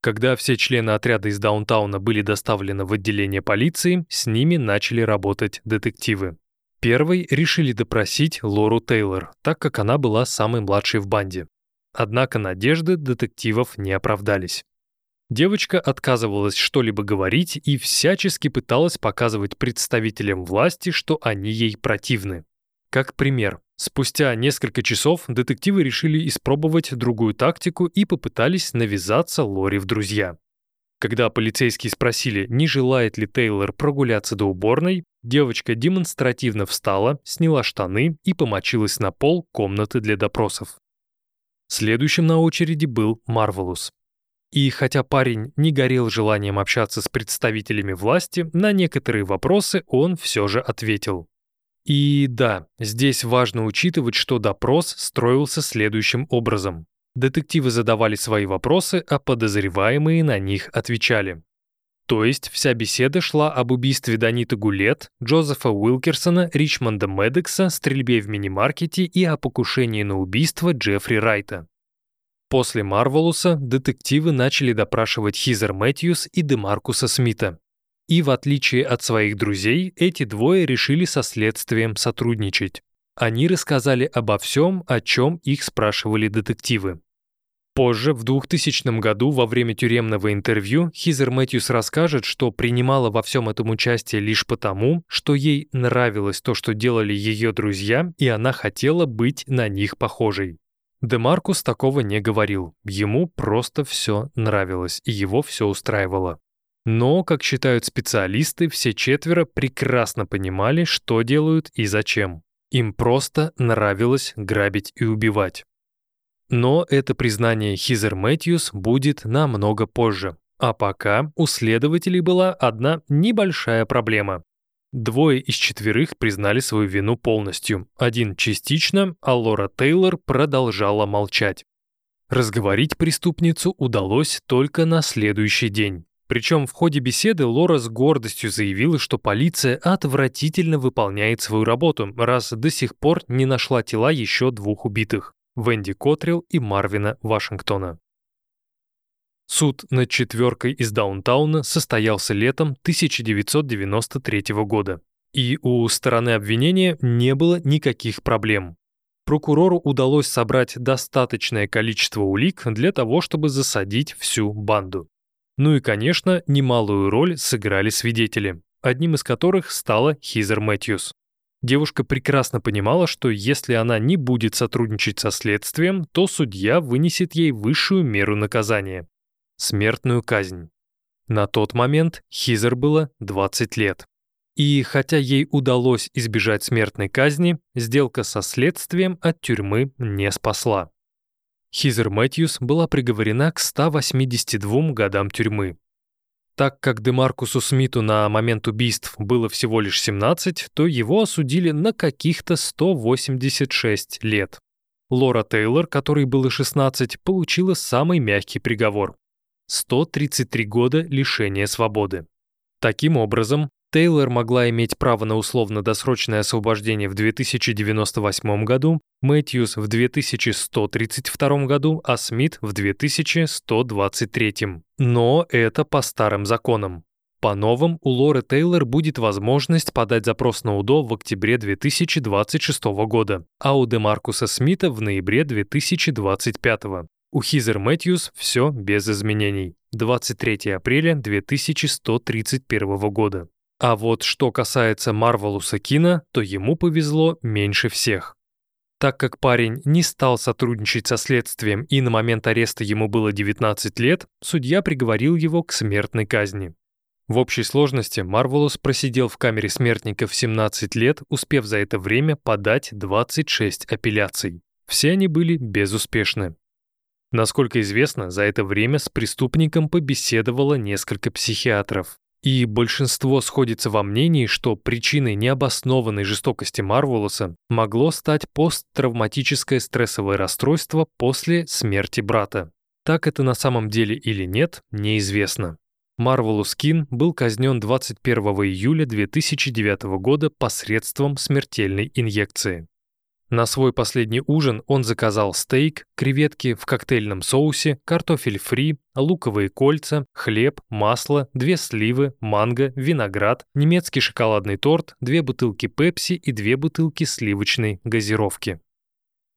Когда все члены отряда из даунтауна были доставлены в отделение полиции, с ними начали работать детективы. Первой решили допросить Лору Тейлор, так как она была самой младшей в банде. Однако надежды детективов не оправдались. Девочка отказывалась что-либо говорить и всячески пыталась показывать представителям власти, что они ей противны. Как пример, Спустя несколько часов детективы решили испробовать другую тактику и попытались навязаться Лори в друзья. Когда полицейские спросили, не желает ли Тейлор прогуляться до уборной, девочка демонстративно встала, сняла штаны и помочилась на пол комнаты для допросов. Следующим на очереди был Марвелус. И хотя парень не горел желанием общаться с представителями власти, на некоторые вопросы он все же ответил. И да, здесь важно учитывать, что допрос строился следующим образом. Детективы задавали свои вопросы, а подозреваемые на них отвечали. То есть вся беседа шла об убийстве Даниты Гулет, Джозефа Уилкерсона, Ричмонда Медекса, стрельбе в мини-маркете и о покушении на убийство Джеффри Райта. После Марвелуса детективы начали допрашивать Хизер Мэтьюс и Демаркуса Смита. И в отличие от своих друзей, эти двое решили со следствием сотрудничать. Они рассказали обо всем, о чем их спрашивали детективы. Позже, в 2000 году, во время тюремного интервью, Хизер Мэтьюс расскажет, что принимала во всем этом участие лишь потому, что ей нравилось то, что делали ее друзья, и она хотела быть на них похожей. Демаркус такого не говорил, ему просто все нравилось, и его все устраивало. Но, как считают специалисты, все четверо прекрасно понимали, что делают и зачем. Им просто нравилось грабить и убивать. Но это признание Хизер Мэтьюс будет намного позже. А пока у следователей была одна небольшая проблема. Двое из четверых признали свою вину полностью, один частично, а Лора Тейлор продолжала молчать. Разговорить преступницу удалось только на следующий день. Причем в ходе беседы Лора с гордостью заявила, что полиция отвратительно выполняет свою работу, раз до сих пор не нашла тела еще двух убитых – Венди Котрилл и Марвина Вашингтона. Суд над четверкой из Даунтауна состоялся летом 1993 года. И у стороны обвинения не было никаких проблем. Прокурору удалось собрать достаточное количество улик для того, чтобы засадить всю банду. Ну и, конечно, немалую роль сыграли свидетели, одним из которых стала Хизер Мэтьюс. Девушка прекрасно понимала, что если она не будет сотрудничать со следствием, то судья вынесет ей высшую меру наказания смертную казнь. На тот момент Хизер было 20 лет. И хотя ей удалось избежать смертной казни, сделка со следствием от тюрьмы не спасла. Хизер Мэтьюс была приговорена к 182 годам тюрьмы. Так как Демаркусу Смиту на момент убийств было всего лишь 17, то его осудили на каких-то 186 лет. Лора Тейлор, которой было 16, получила самый мягкий приговор 133 года лишения свободы. Таким образом, Тейлор могла иметь право на условно-досрочное освобождение в 2098 году, Мэтьюс в 2132 году, а Смит в 2123. Но это по старым законам. По новым у Лоры Тейлор будет возможность подать запрос на УДО в октябре 2026 года, а у Демаркуса Смита в ноябре 2025. У Хизер Мэтьюс все без изменений. 23 апреля 2131 года. А вот что касается Марвелуса Кина, то ему повезло меньше всех. Так как парень не стал сотрудничать со следствием и на момент ареста ему было 19 лет, судья приговорил его к смертной казни. В общей сложности Марвелус просидел в камере смертников 17 лет, успев за это время подать 26 апелляций. Все они были безуспешны. Насколько известно, за это время с преступником побеседовало несколько психиатров. И большинство сходится во мнении, что причиной необоснованной жестокости Марвелуса могло стать посттравматическое стрессовое расстройство после смерти брата. Так это на самом деле или нет, неизвестно. Марвелус Кин был казнен 21 июля 2009 года посредством смертельной инъекции. На свой последний ужин он заказал стейк, креветки в коктейльном соусе, картофель фри, луковые кольца, хлеб, масло, две сливы, манго, виноград, немецкий шоколадный торт, две бутылки пепси и две бутылки сливочной газировки.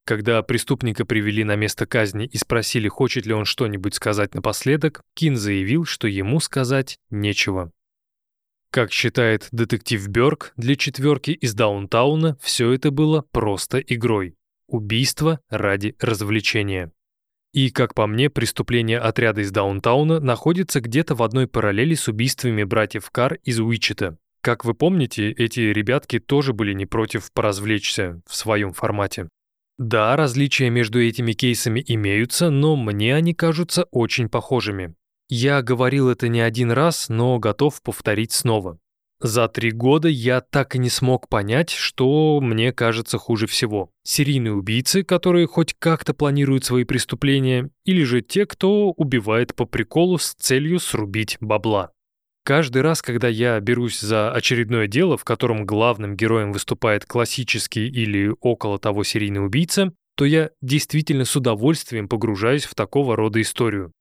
Когда преступника привели на место казни и спросили, хочет ли он что-нибудь сказать напоследок, Кин заявил, что ему сказать нечего. Как считает детектив Бёрк, для четверки из Даунтауна все это было просто игрой. Убийство ради развлечения. И, как по мне, преступление отряда из Даунтауна находится где-то в одной параллели с убийствами братьев Кар из Уичета. Как вы помните, эти ребятки тоже были не против поразвлечься в своем формате. Да, различия между этими кейсами имеются, но мне они кажутся очень похожими. Я говорил это не один раз, но готов повторить снова. За три года я так и не смог понять, что мне кажется хуже всего. Серийные убийцы, которые хоть как-то планируют свои преступления, или же те, кто убивает по приколу с целью срубить бабла. Каждый раз, когда я берусь за очередное дело, в котором главным героем выступает классический или около того серийный убийца, то я действительно с удовольствием погружаюсь в такого рода историю.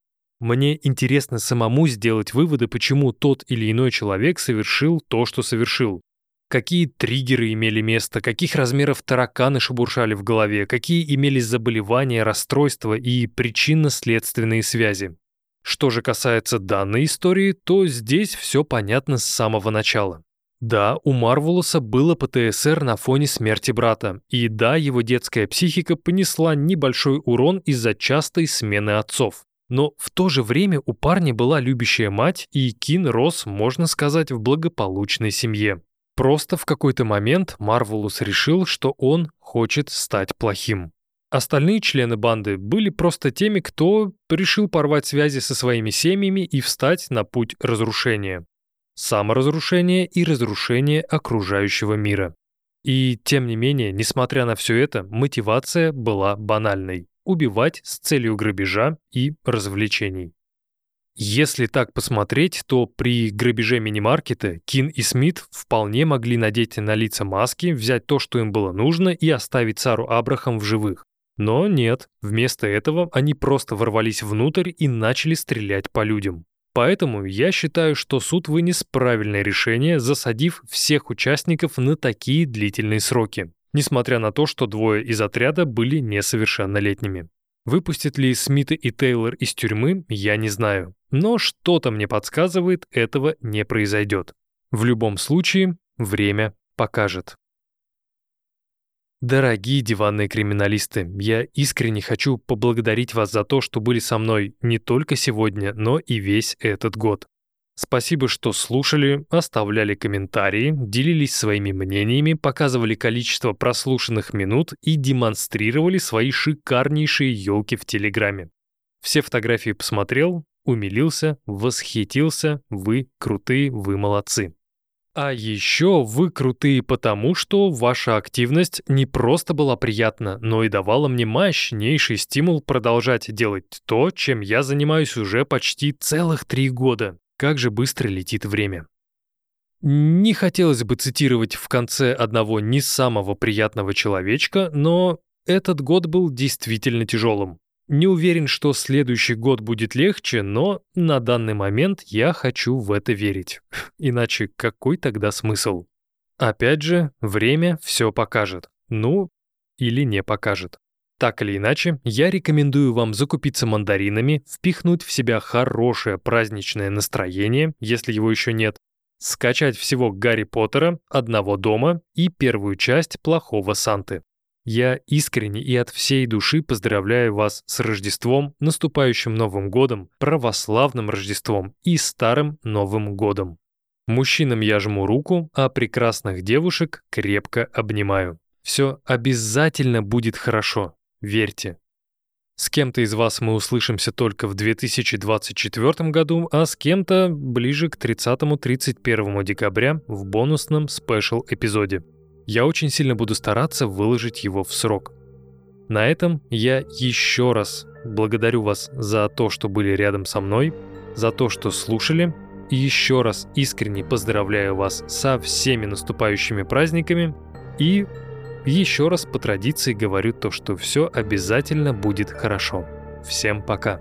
Мне интересно самому сделать выводы, почему тот или иной человек совершил то, что совершил. Какие триггеры имели место, каких размеров тараканы шебуршали в голове, какие имелись заболевания, расстройства и причинно-следственные связи. Что же касается данной истории, то здесь все понятно с самого начала. Да, у Марвелуса было ПТСР на фоне смерти брата, и да, его детская психика понесла небольшой урон из-за частой смены отцов. Но в то же время у парня была любящая мать, и Кин рос, можно сказать, в благополучной семье. Просто в какой-то момент Марвелус решил, что он хочет стать плохим. Остальные члены банды были просто теми, кто решил порвать связи со своими семьями и встать на путь разрушения. Саморазрушение и разрушение окружающего мира. И тем не менее, несмотря на все это, мотивация была банальной убивать с целью грабежа и развлечений. Если так посмотреть, то при грабеже мини-маркета Кин и Смит вполне могли надеть на лица маски, взять то, что им было нужно, и оставить Сару Абрахам в живых. Но нет, вместо этого они просто ворвались внутрь и начали стрелять по людям. Поэтому я считаю, что суд вынес правильное решение, засадив всех участников на такие длительные сроки, несмотря на то, что двое из отряда были несовершеннолетними. Выпустят ли Смита и Тейлор из тюрьмы, я не знаю. Но что-то мне подсказывает, этого не произойдет. В любом случае, время покажет. Дорогие диванные криминалисты, я искренне хочу поблагодарить вас за то, что были со мной не только сегодня, но и весь этот год. Спасибо, что слушали, оставляли комментарии, делились своими мнениями, показывали количество прослушанных минут и демонстрировали свои шикарнейшие елки в Телеграме. Все фотографии посмотрел, умилился, восхитился, вы крутые, вы молодцы. А еще вы крутые потому, что ваша активность не просто была приятна, но и давала мне мощнейший стимул продолжать делать то, чем я занимаюсь уже почти целых три года. Как же быстро летит время. Не хотелось бы цитировать в конце одного не самого приятного человечка, но этот год был действительно тяжелым. Не уверен, что следующий год будет легче, но на данный момент я хочу в это верить. [LAUGHS] Иначе какой тогда смысл? Опять же, время все покажет. Ну, или не покажет. Так или иначе, я рекомендую вам закупиться мандаринами, впихнуть в себя хорошее праздничное настроение, если его еще нет, скачать всего Гарри Поттера, одного дома и первую часть плохого Санты. Я искренне и от всей души поздравляю вас с Рождеством, наступающим Новым годом, православным Рождеством и Старым Новым годом. Мужчинам я жму руку, а прекрасных девушек крепко обнимаю. Все обязательно будет хорошо, верьте. С кем-то из вас мы услышимся только в 2024 году, а с кем-то ближе к 30-31 декабря в бонусном спешл-эпизоде. Я очень сильно буду стараться выложить его в срок. На этом я еще раз благодарю вас за то, что были рядом со мной, за то, что слушали, и еще раз искренне поздравляю вас со всеми наступающими праздниками и еще раз по традиции говорю то, что все обязательно будет хорошо. Всем пока!